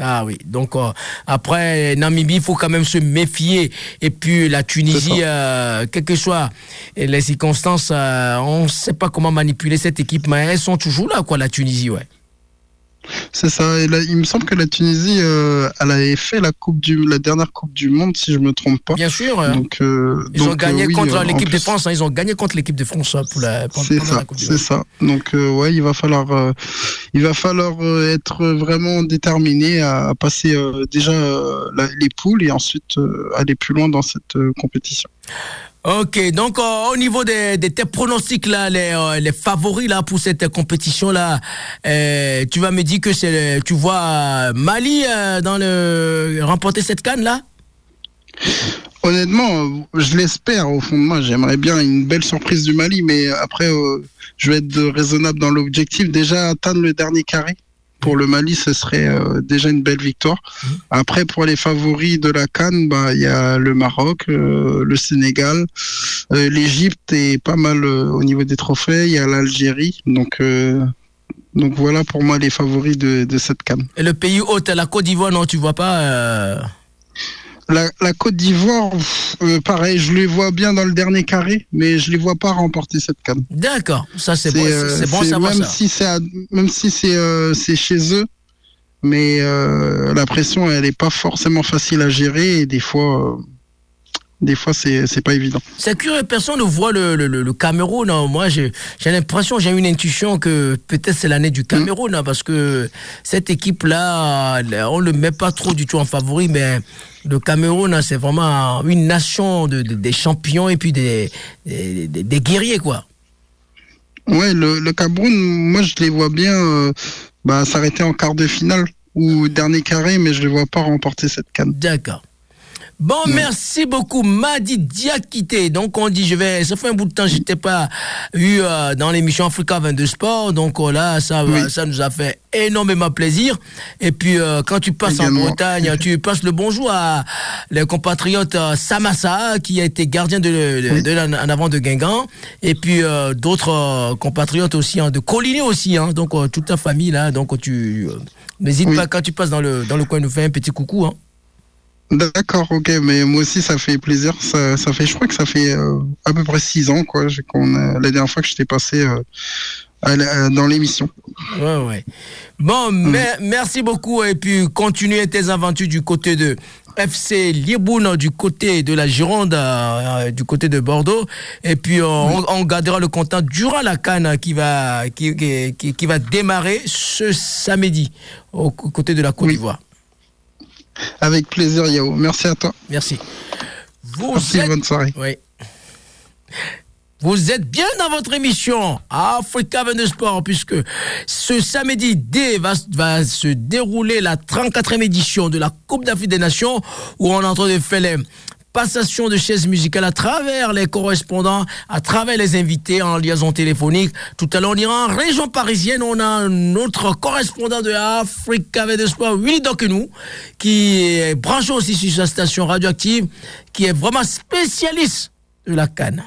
Ah oui, donc euh, après Namibie, il faut quand même se méfier. Et puis la Tunisie, euh, quelles que soient les circonstances, euh, on ne sait pas comment manipuler cette équipe, mais elles sont toujours là, quoi, la Tunisie, ouais. C'est ça. Et là, il me semble que la Tunisie, euh, elle avait fait la coupe du, la dernière Coupe du Monde, si je me trompe pas. Bien sûr. euh, Donc, euh, ils ont gagné euh, oui, contre l'équipe de France. hein, ils ont gagné contre l'équipe de France pour la, C'est ça, c'est ça. Donc ouais, il va falloir, il va falloir être vraiment déterminé à, à passer déjà la- les poules et ensuite aller plus loin dans cette compétition. Ok, donc euh, au niveau des tes pronostics là, les, euh, les favoris là pour cette compétition là, euh, tu vas me dire que c'est, tu vois Mali dans le remporter cette canne là? Honnêtement, je l'espère au fond de moi. J'aimerais bien une belle surprise du Mali, mais après, je vais être raisonnable dans l'objectif. Déjà atteindre le dernier carré. Pour le Mali, ce serait euh, déjà une belle victoire. Après, pour les favoris de la Cannes, bah, il y a le Maroc, euh, le Sénégal, euh, l'Égypte est pas mal au niveau des trophées. Il y a l'Algérie. Donc, donc voilà pour moi les favoris de, de cette Cannes. Et le pays hôte, la Côte d'Ivoire, non, tu vois pas. Euh, La, la Côte d'Ivoire, euh, pareil, je les vois bien dans le dernier carré, mais je les vois pas remporter cette canne. D'accord, ça c'est bon, euh, c'est bon à savoir même ça. si c'est même si c'est euh, chez eux, mais euh, la pression elle est pas forcément facile à gérer et des fois euh, des fois c'est pas évident. C'est curieux, personne ne voit le, le, le- le Cameroun. hein. Moi, j'ai l'impression, j'ai une intuition que peut-être c'est l'année du Cameroun, hein, parce que cette équipe-là, euh, on ne le met pas trop du tout en favori, mais le Cameroun, hein, c'est vraiment une nation de, de- des champions et puis des, des, des- des guerriers, quoi. Ouais, le, le Cameroun, moi je les vois bien euh, bah, s'arrêter en quart de finale ou dernier carré, mais je les vois pas remporter cette canne. D'accord. Bon, merci beaucoup, Madi Diakité. Donc, on dit, je vais, ça fait un bout de temps, que je t'ai pas eu euh, dans l'émission Africa 22 Sport. Donc, oh là, ça, va- Oui. ça nous a fait énormément plaisir. Et puis, euh, quand tu passes en. Bretagne, tu passes le bonjour à les compatriotes euh, Samassa, qui a été gardien de, de, de la- en avant de Guingamp. Et puis, d'autres compatriotes aussi, hein, de Collinet aussi. Hein, donc, toute ta famille, là. Donc, tu, n'hésite Oui. pas, quand tu passes dans le, dans le coin, nous fais un petit coucou. Hein. D'accord, ok, mais moi aussi ça fait plaisir. Ça, ça fait, je crois que ça fait euh, à peu près six ans, quoi, j'ai- qu'on a- la dernière fois que j'étais passé euh, à la- dans l'émission. Ouais, ouais. Bon, mer- merci beaucoup et puis continue tes aventures du côté de FC Libourne, du côté de la Gironde, euh, du côté de Bordeaux. Et puis euh, on, on gardera le contact durant la canne qui va, qui, qui, qui- qui va démarrer ce samedi au côté de la Côte Oui. d'Ivoire. Avec plaisir, Yao. Merci à toi. Merci. Vous Merci, êtes- bonne soirée. Oui. Vous êtes bien dans votre émission Africa 22 Sport, puisque ce samedi D va, va se dérouler la 34e édition de la Coupe d'Afrique des Nations, où on est en train de faire les passations de chaises musicales à travers les correspondants, à travers les invités en liaison téléphonique. Tout à l'heure, on ira en région parisienne, on a notre correspondant de Africa 22 Sport, Willy nous qui est branché aussi sur sa station radioactive, qui est vraiment spécialiste de la canne.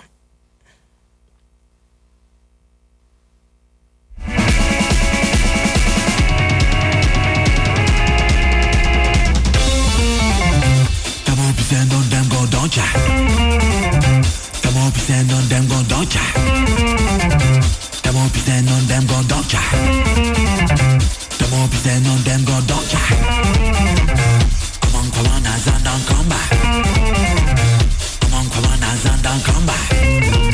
don't ya? That on them, go don't ya? That won't on them, go don't ya? That won't on them, go don't ya? Come on, come on, as I don't come back. Come on, come on, as I don't come back.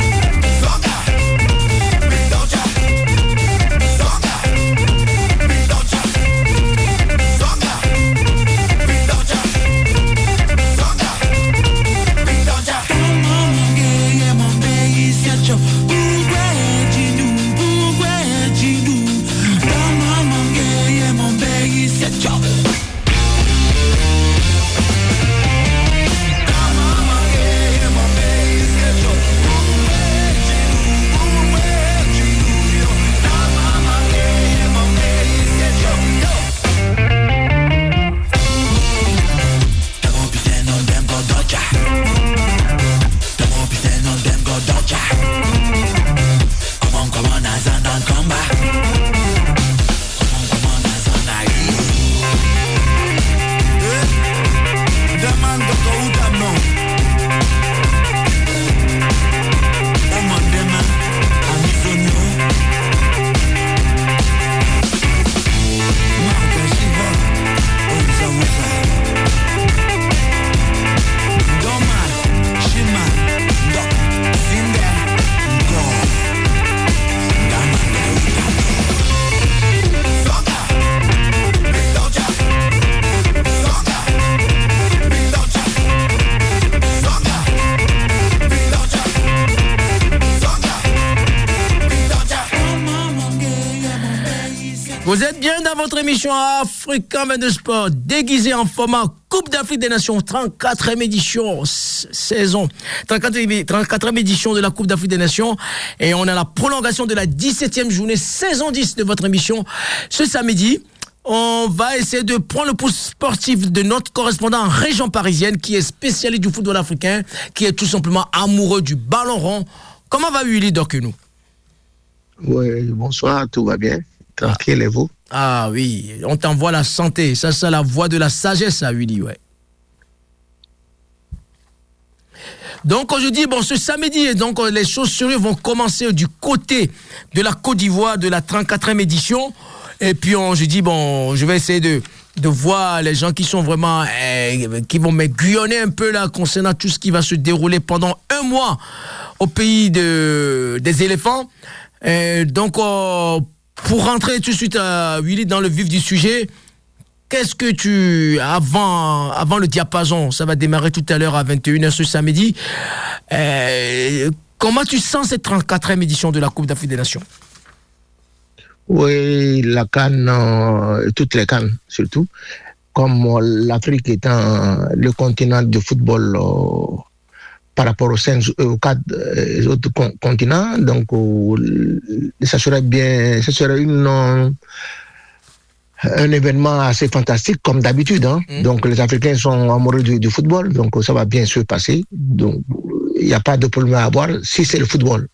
Votre émission Africain 22 Sport, déguisé en format Coupe d'Afrique des Nations, 34e édition, saison, 34e, 34e édition de la Coupe d'Afrique des Nations. Et on a la prolongation de la 17e journée, saison 10 de votre émission. Ce samedi, on va essayer de prendre le pouce sportif de notre correspondant en région parisienne qui est spécialiste du football africain, qui est tout simplement amoureux du ballon rond. Comment va Willy nous? Oui, bonsoir, tout va bien. Tranquille, et vous? Ah oui, on t'envoie la santé. Ça, c'est la voix de la sagesse, ça, Willy, ouais. Donc aujourd'hui, bon, ce samedi, donc euh, les choses sérieuses vont commencer du côté de la Côte d'Ivoire de la 34e édition. Et puis on, je dis bon, je vais essayer de voir les gens qui sont vraiment euh, qui vont m'aiguillonner un peu là concernant tout ce qui va se dérouler pendant un mois au pays de des éléphants. Euh, donc euh, pour rentrer tout de suite à Willy dans le vif du sujet, Qu'est-ce que tu, avant, avant le diapason, ça va démarrer tout à l'heure à 21h ce samedi, euh, comment tu sens cette 34e édition de la Coupe d'Afrique des Nations? Oui, la Cannes, euh, toutes les Cannes surtout, comme euh, l'Afrique étant le continent de football euh, par rapport aux, cinq, aux quatre euh, autres con- continents, donc euh, ça serait bien, ça serait une, euh, un événement assez fantastique comme d'habitude. hein. Mhm. Donc les Africains sont amoureux du, du football, donc ça va bien se passer. Donc il n'y a pas de problème à avoir si c'est le football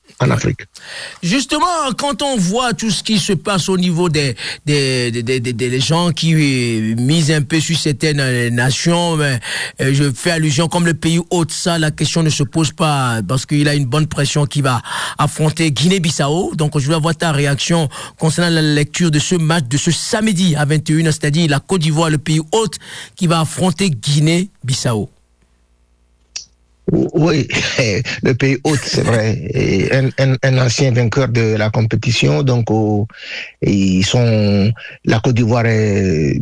Justement, quand on voit tout ce qui se passe au niveau des, des, des, des- des- gens qui euh, misent un peu sur certaines euh, nations, ben, euh, je fais allusion comme le pays hôte, ça, la question ne se pose pas parce qu'il a une bonne pression qui va affronter Guinée-Bissau. Donc, je veux avoir ta réaction concernant la lecture de ce match de ce samedi à 21h, c'est-à-dire la Côte d'Ivoire, le pays hôte, qui va affronter Guinée-Bissau. Oui, le pays hôte, c'est vrai. Un, ancien vainqueur de la compétition, donc oh, ils sont la Côte d'Ivoire est,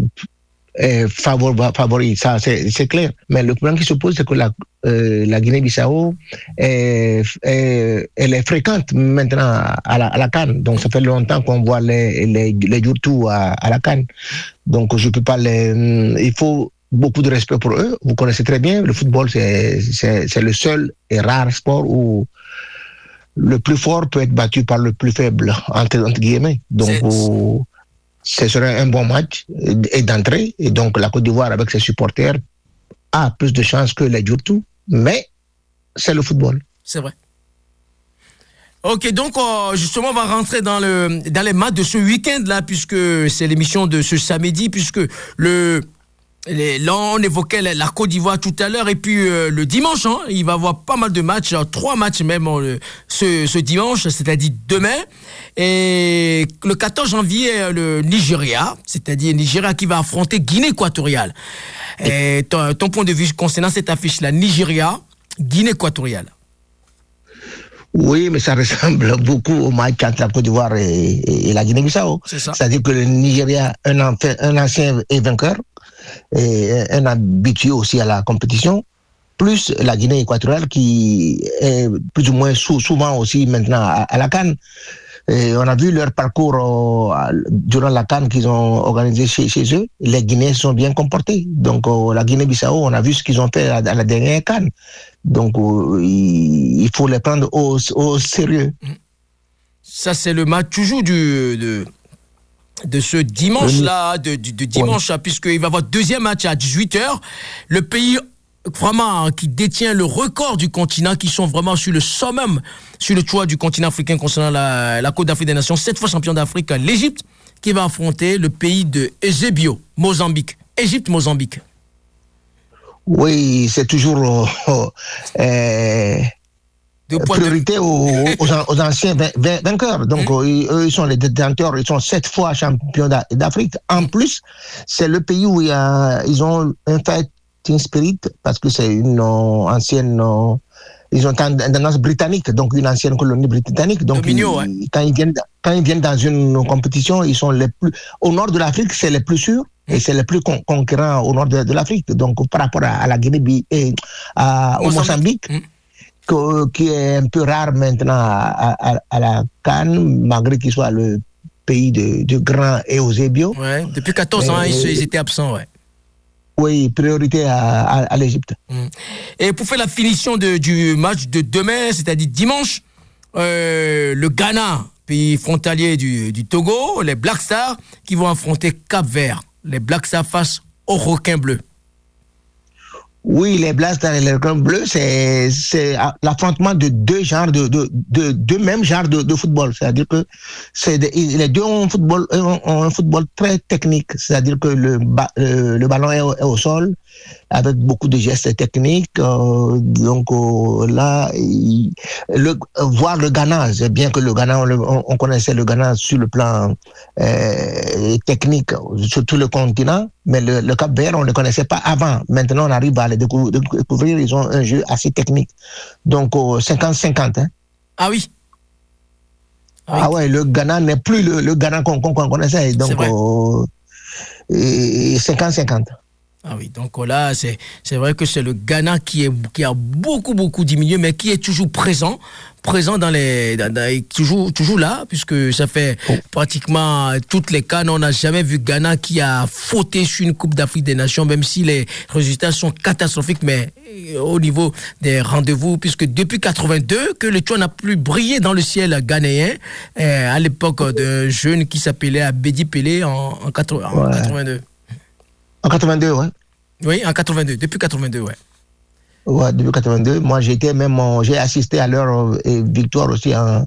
est favori, ça c'est clair. Mais le problème qui se pose, c'est que la, euh, Guinée-Bissau est, elle est fréquente maintenant à la, à Cannes. Donc ça fait longtemps qu'on voit les les, à, la Cannes. Donc je peux pas les, il faut beaucoup de respect pour eux. Vous connaissez très bien, le football, c'est le seul et rare sport où le plus fort peut être battu par le plus faible, entre, entre guillemets. Donc, ce serait un bon match et d'entrée. Et donc, la Côte d'Ivoire, avec ses supporters, a plus de chances que les Youtous. Mais c'est le football. C'est vrai. Ok, donc euh, justement, on va rentrer dans, le, dans les matchs de ce week-end là, puisque c'est l'émission de ce samedi, puisque le, les- là, on évoquait la, la Côte d'Ivoire tout à l'heure, et puis euh, le dimanche, hein, il va y avoir pas mal de matchs, euh, trois matchs même euh, ce, ce dimanche, c'est-à-dire demain. Et le 14 janvier, le Nigeria, c'est-à-dire Nigeria qui va affronter Guinée équatoriale. Et ton, ton point de vue concernant cette affiche-là, Nigeria, Guinée équatoriale. Oui, mais ça ressemble beaucoup au match entre la Côte d'Ivoire et, et- et la Guinée-Bissau. C'est-à-dire que le Nigeria, un, ancien- un ancien est vainqueur, un habitué aussi à la compétition, plus la Guinée équatoriale qui est plus ou moins sou- souvent aussi maintenant à, la Cannes. On a vu leur parcours euh, durant la Cannes qu'ils ont organisé chez, eux. Les Guinéens sont bien comportés. Donc euh, la Guinée-Bissau, on a vu ce qu'ils ont fait à, la dernière Cannes. Donc euh, il, faut les prendre au, au sérieux. Ça, c'est le match toujours du, de ce dimanche-là, de, de- de dimanche, puisqu'il va y avoir deuxième match à 18h. Le pays vraiment hein, qui détient le record du continent, qui sont vraiment sur le summum, sur le toit du continent africain concernant la, la Côte d'Afrique des Nations, sept fois champion d'Afrique, l'Égypte, qui va affronter le pays de Ezebio, Mozambique. Égypte-Mozambique. Oui, c'est toujours euh, euh, Deux de- priorité aux, aux an- aux anciens vain- vain- vainqueurs. Donc, euh, ils- eux, ils sont les détenteurs, ils sont sept fois champions d'A- d'Afrique. En plus, c'est le pays où il y a, ils ont un fighting spirit parce que c'est une euh, ancienne. euh, ils ont une tendance britannique, donc une ancienne colonie britannique. Donc, Dominion, ils- quand, ils viennent, quand ils viennent dans une compétition, ils sont les plus. Au nord de l'Afrique, c'est les plus sûrs et c'est les plus con- au nord de, de l'Afrique. Donc, par rapport à, à la Guinée et à, au Mozambique. Mozambique. Que- qui est un peu rare maintenant à, à- à la Cannes, malgré qu'il soit le pays de, de Grand et Eusebio. Ouais, depuis 14 ans, Euh, ils, étaient absents, ouais. Oui, priorité à, à, à l'Égypte. Et pour faire la finition de- du match de demain, c'est-à-dire dimanche, euh, le Ghana, pays frontalier du, du Togo, les Black Stars, qui vont affronter Cap Vert. Les Black Stars face aux requins bleus. Oui, les Blasters et les Requins Bleus, c'est l'affrontement de deux genres de de de deux mêmes genres de, de football. C'est-à-dire que des- les deux ont un football ont, un football très technique. C'est-à-dire que le le, le ballon est au, est au sol avec beaucoup de gestes techniques. euh, donc euh, là, il- le, voir le Ghana, c'est bien que le Ghana, on, le- on- on connaissait le Ghana sur le plan euh, technique sur tout le continent, mais le, le Cap Vert, on ne le connaissait pas avant. Maintenant, on arrive à les décou- découvrir. Ils ont un jeu assez technique. Donc, euh, 50-50. hein. Ah oui Ah ouais, le Ghana n'est plus le, le Ghana qu'on connaissait. Donc, vrai. euh, et- et 50-50. Ah oui, donc là, c'est vrai que c'est le Ghana qui, est, qui a beaucoup, beaucoup diminué, mais qui est toujours présent, présent dans les, dans- dans- toujours, toujours là, puisque ça fait pratiquement toutes les cannes. On n'a jamais vu Ghana qui a fauté sur une Coupe d'Afrique des Nations, même si les résultats sont catastrophiques, mais euh, au niveau des rendez-vous, puisque depuis 82, que le Tchouan n'a plus brillé dans le ciel ghanéen, euh, à l'époque d'un jeune qui s'appelait Abedi Pelé en, en, 80 en Ouais. 82. En 82, ouais. Oui, en 82, depuis 82, ouais. Ouais, depuis 82. Moi, j'étais même, en- j'ai assisté à leur euh, victoire aussi en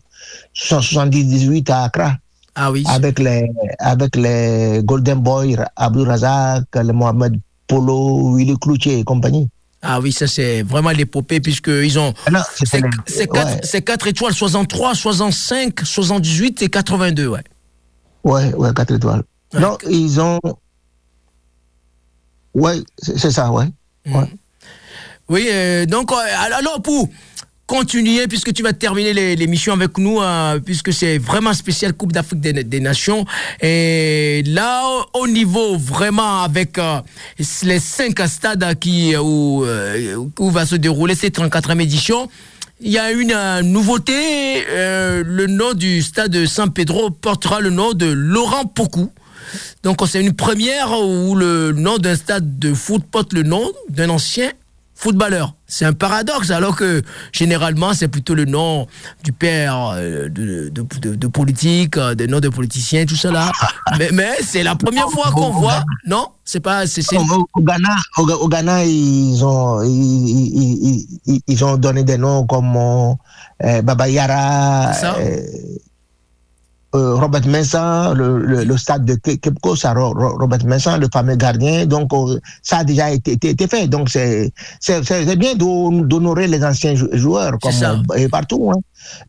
78 à Accra. Ah oui. avec les, avec les Golden Boy, Abdul Razak, le Mohamed Polo, Willy Cloutier et compagnie. Ah oui, ça c'est vraiment l'épopée puisqu'ils ont Ah non, c'était ces les- ces quatre, ouais. ces quatre étoiles, 63, 65, 78 et 82, ouais. Ouais, ouais, quatre étoiles. Ouais. Non, ils ont. Ouais, c'est ça, ouais. Ouais. Oui, euh, donc euh, alors pour continuer, puisque tu vas terminer l'émission avec nous, euh, puisque c'est vraiment spécial Coupe d'Afrique des, des Nations. Et là, au- au niveau vraiment avec euh, les cinq stades qui, où, où va se dérouler cette 34e édition, il y a une euh, nouveauté. le nom du stade de San Pedro portera le nom de Laurent Pocou. Donc c'est une première où le nom d'un stade de foot porte le nom d'un ancien footballeur. C'est un paradoxe, alors que généralement c'est plutôt le nom du père euh, de, de, de, de politique, euh, des noms de politiciens, tout cela. mais mais c'est la première fois qu'on voit, non? C'est pas, c'est, c'est- Au, au- au Ghana, au, Ghana, ils ont, ils, ils- ils- ils- ils ont donné des noms comme euh, Baba Yara. Euh, Robert Mensah, le, le, le stade de Ke- Kepco, ça, Ro- Ro- Robert Mensah, le fameux gardien. Donc, euh, ça a déjà été, été, été fait. Donc, c'est bien d'hon- d'honorer les anciens jou- joueurs, comme ça. euh, et partout. Hein.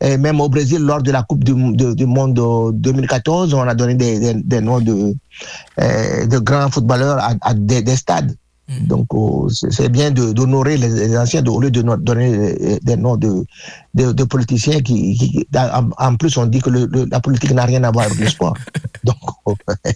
Et même au Brésil, lors de la Coupe du, de- du Monde euh, 2014, on a donné des, des, des noms de, euh, de grands footballeurs à, à des, des stades. Mm. Donc, euh, c'est bien d'honorer les, les anciens au lieu de donner des noms de, de, de politiciens qui, qui- en, plus, on dit que le- le- la politique n'a rien à voir avec le sport. Donc, euh,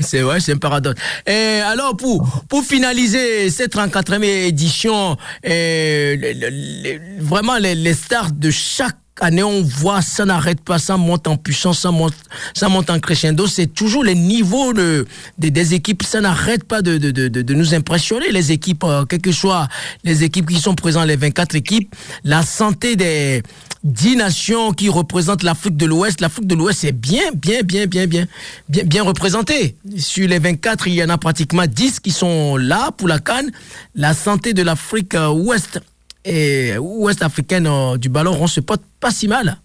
C'est vrai, c'est un paradoxe. Et alors, pour, pour finaliser cette 34e édition, le- vraiment les, les stars de chaque année, on voit, ça n'arrête pas, ça monte en puissance, ça monte, ça monte en crescendo. C'est toujours les niveaux de, des- équipes, ça n'arrête pas de, de, de, de- nous impressionner, les équipes, euh, quelles que soient les équipes qui sont présentes, les 24 équipes. La santé des 10 nations qui représentent l'Afrique de l'Ouest. L'Afrique de l'Ouest est bien, bien, bien, bien, bien, bien, bien représentée. Sur les 24, il y en a pratiquement 10 qui sont là pour la Cannes. La santé de l'Afrique euh, Ouest et Ouest africaine euh, du ballon rond se porte pas si mal.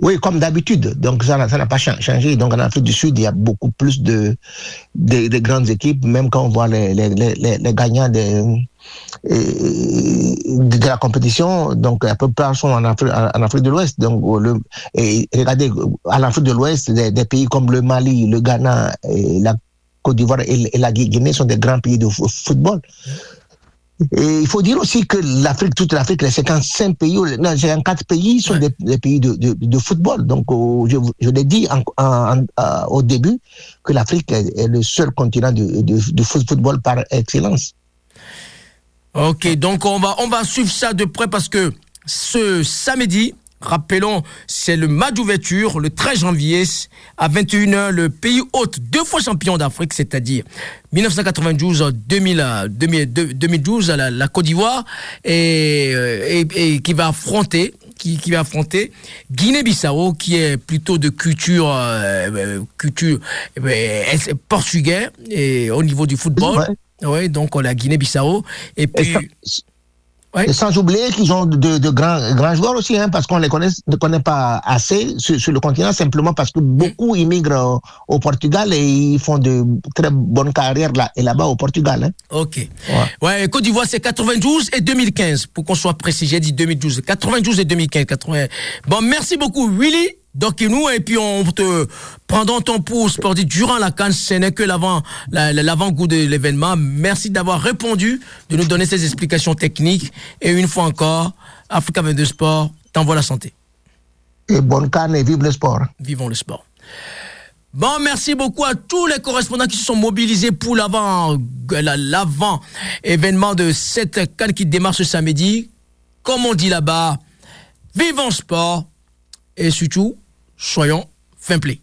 oui, comme d'habitude. Donc, ça n'a pas cha- changé. Donc, en Afrique du Sud, il y a beaucoup plus de, de, de grandes équipes, même quand on voit les, les, les, les- gagnants euh, de, la compétition. Donc, la plupart sont en Afrique, en Afrique de l'Ouest. Donc, le, et regardez, en Afrique de l'Ouest, des, pays comme le Mali, le Ghana, et la Côte d'Ivoire et, la Guinée sont des grands pays de fo- football. Et il faut dire aussi que l'Afrique, toute l'Afrique, les 55 pays, non, 54 pays sont des, pays de, de, football. Donc, euh, je, je l'ai dit en- au début que l'Afrique est, le seul continent de, de, de foot- football par excellence. Ok, donc on va, on va suivre ça de près parce que ce samedi, Rappelons, c'est le match d'ouverture le 13 janvier à 21h. Le pays hôte, deux fois champion d'Afrique, c'est-à-dire 1992, 2000, 2012, la, la Côte d'Ivoire, et, et, et, qui va affronter. Qui, qui va affronter Guinée-Bissau, qui est plutôt de culture, euh, culture euh, portugais et au niveau du football. Ouais. Oui, donc la Guinée-Bissau. Et puis. Et sans oublier qu'ils ont de, de, grands, grands joueurs aussi, hein, parce qu'on les connaît, ne connaît pas assez sur, sur, le continent, simplement parce que beaucoup immigrent au, au, Portugal et ils font de très bonnes carrières là, et là-bas au Portugal. Hein. Ok. Ouais, ouais Côte d'Ivoire, c'est 92 et 2015, pour qu'on soit précis. J'ai dit 2012. 92 et 2015. 80. Bon, merci beaucoup, Willy. Donc nous et puis on te prendra ton pouce pour dire durant la canne, ce n'est que l'avant l'avant-goût de l'événement. Merci d'avoir répondu, de nous donner ces explications techniques et une fois encore, Africa 22 Sport t'envoie la santé. Et bonne canne et vive le sport. Vivons le sport. Bon, merci beaucoup à tous les correspondants qui se sont mobilisés pour l'avant l'avant événement de cette canne qui démarre ce samedi. Comme on dit là-bas, vivons le sport et surtout soyons fin.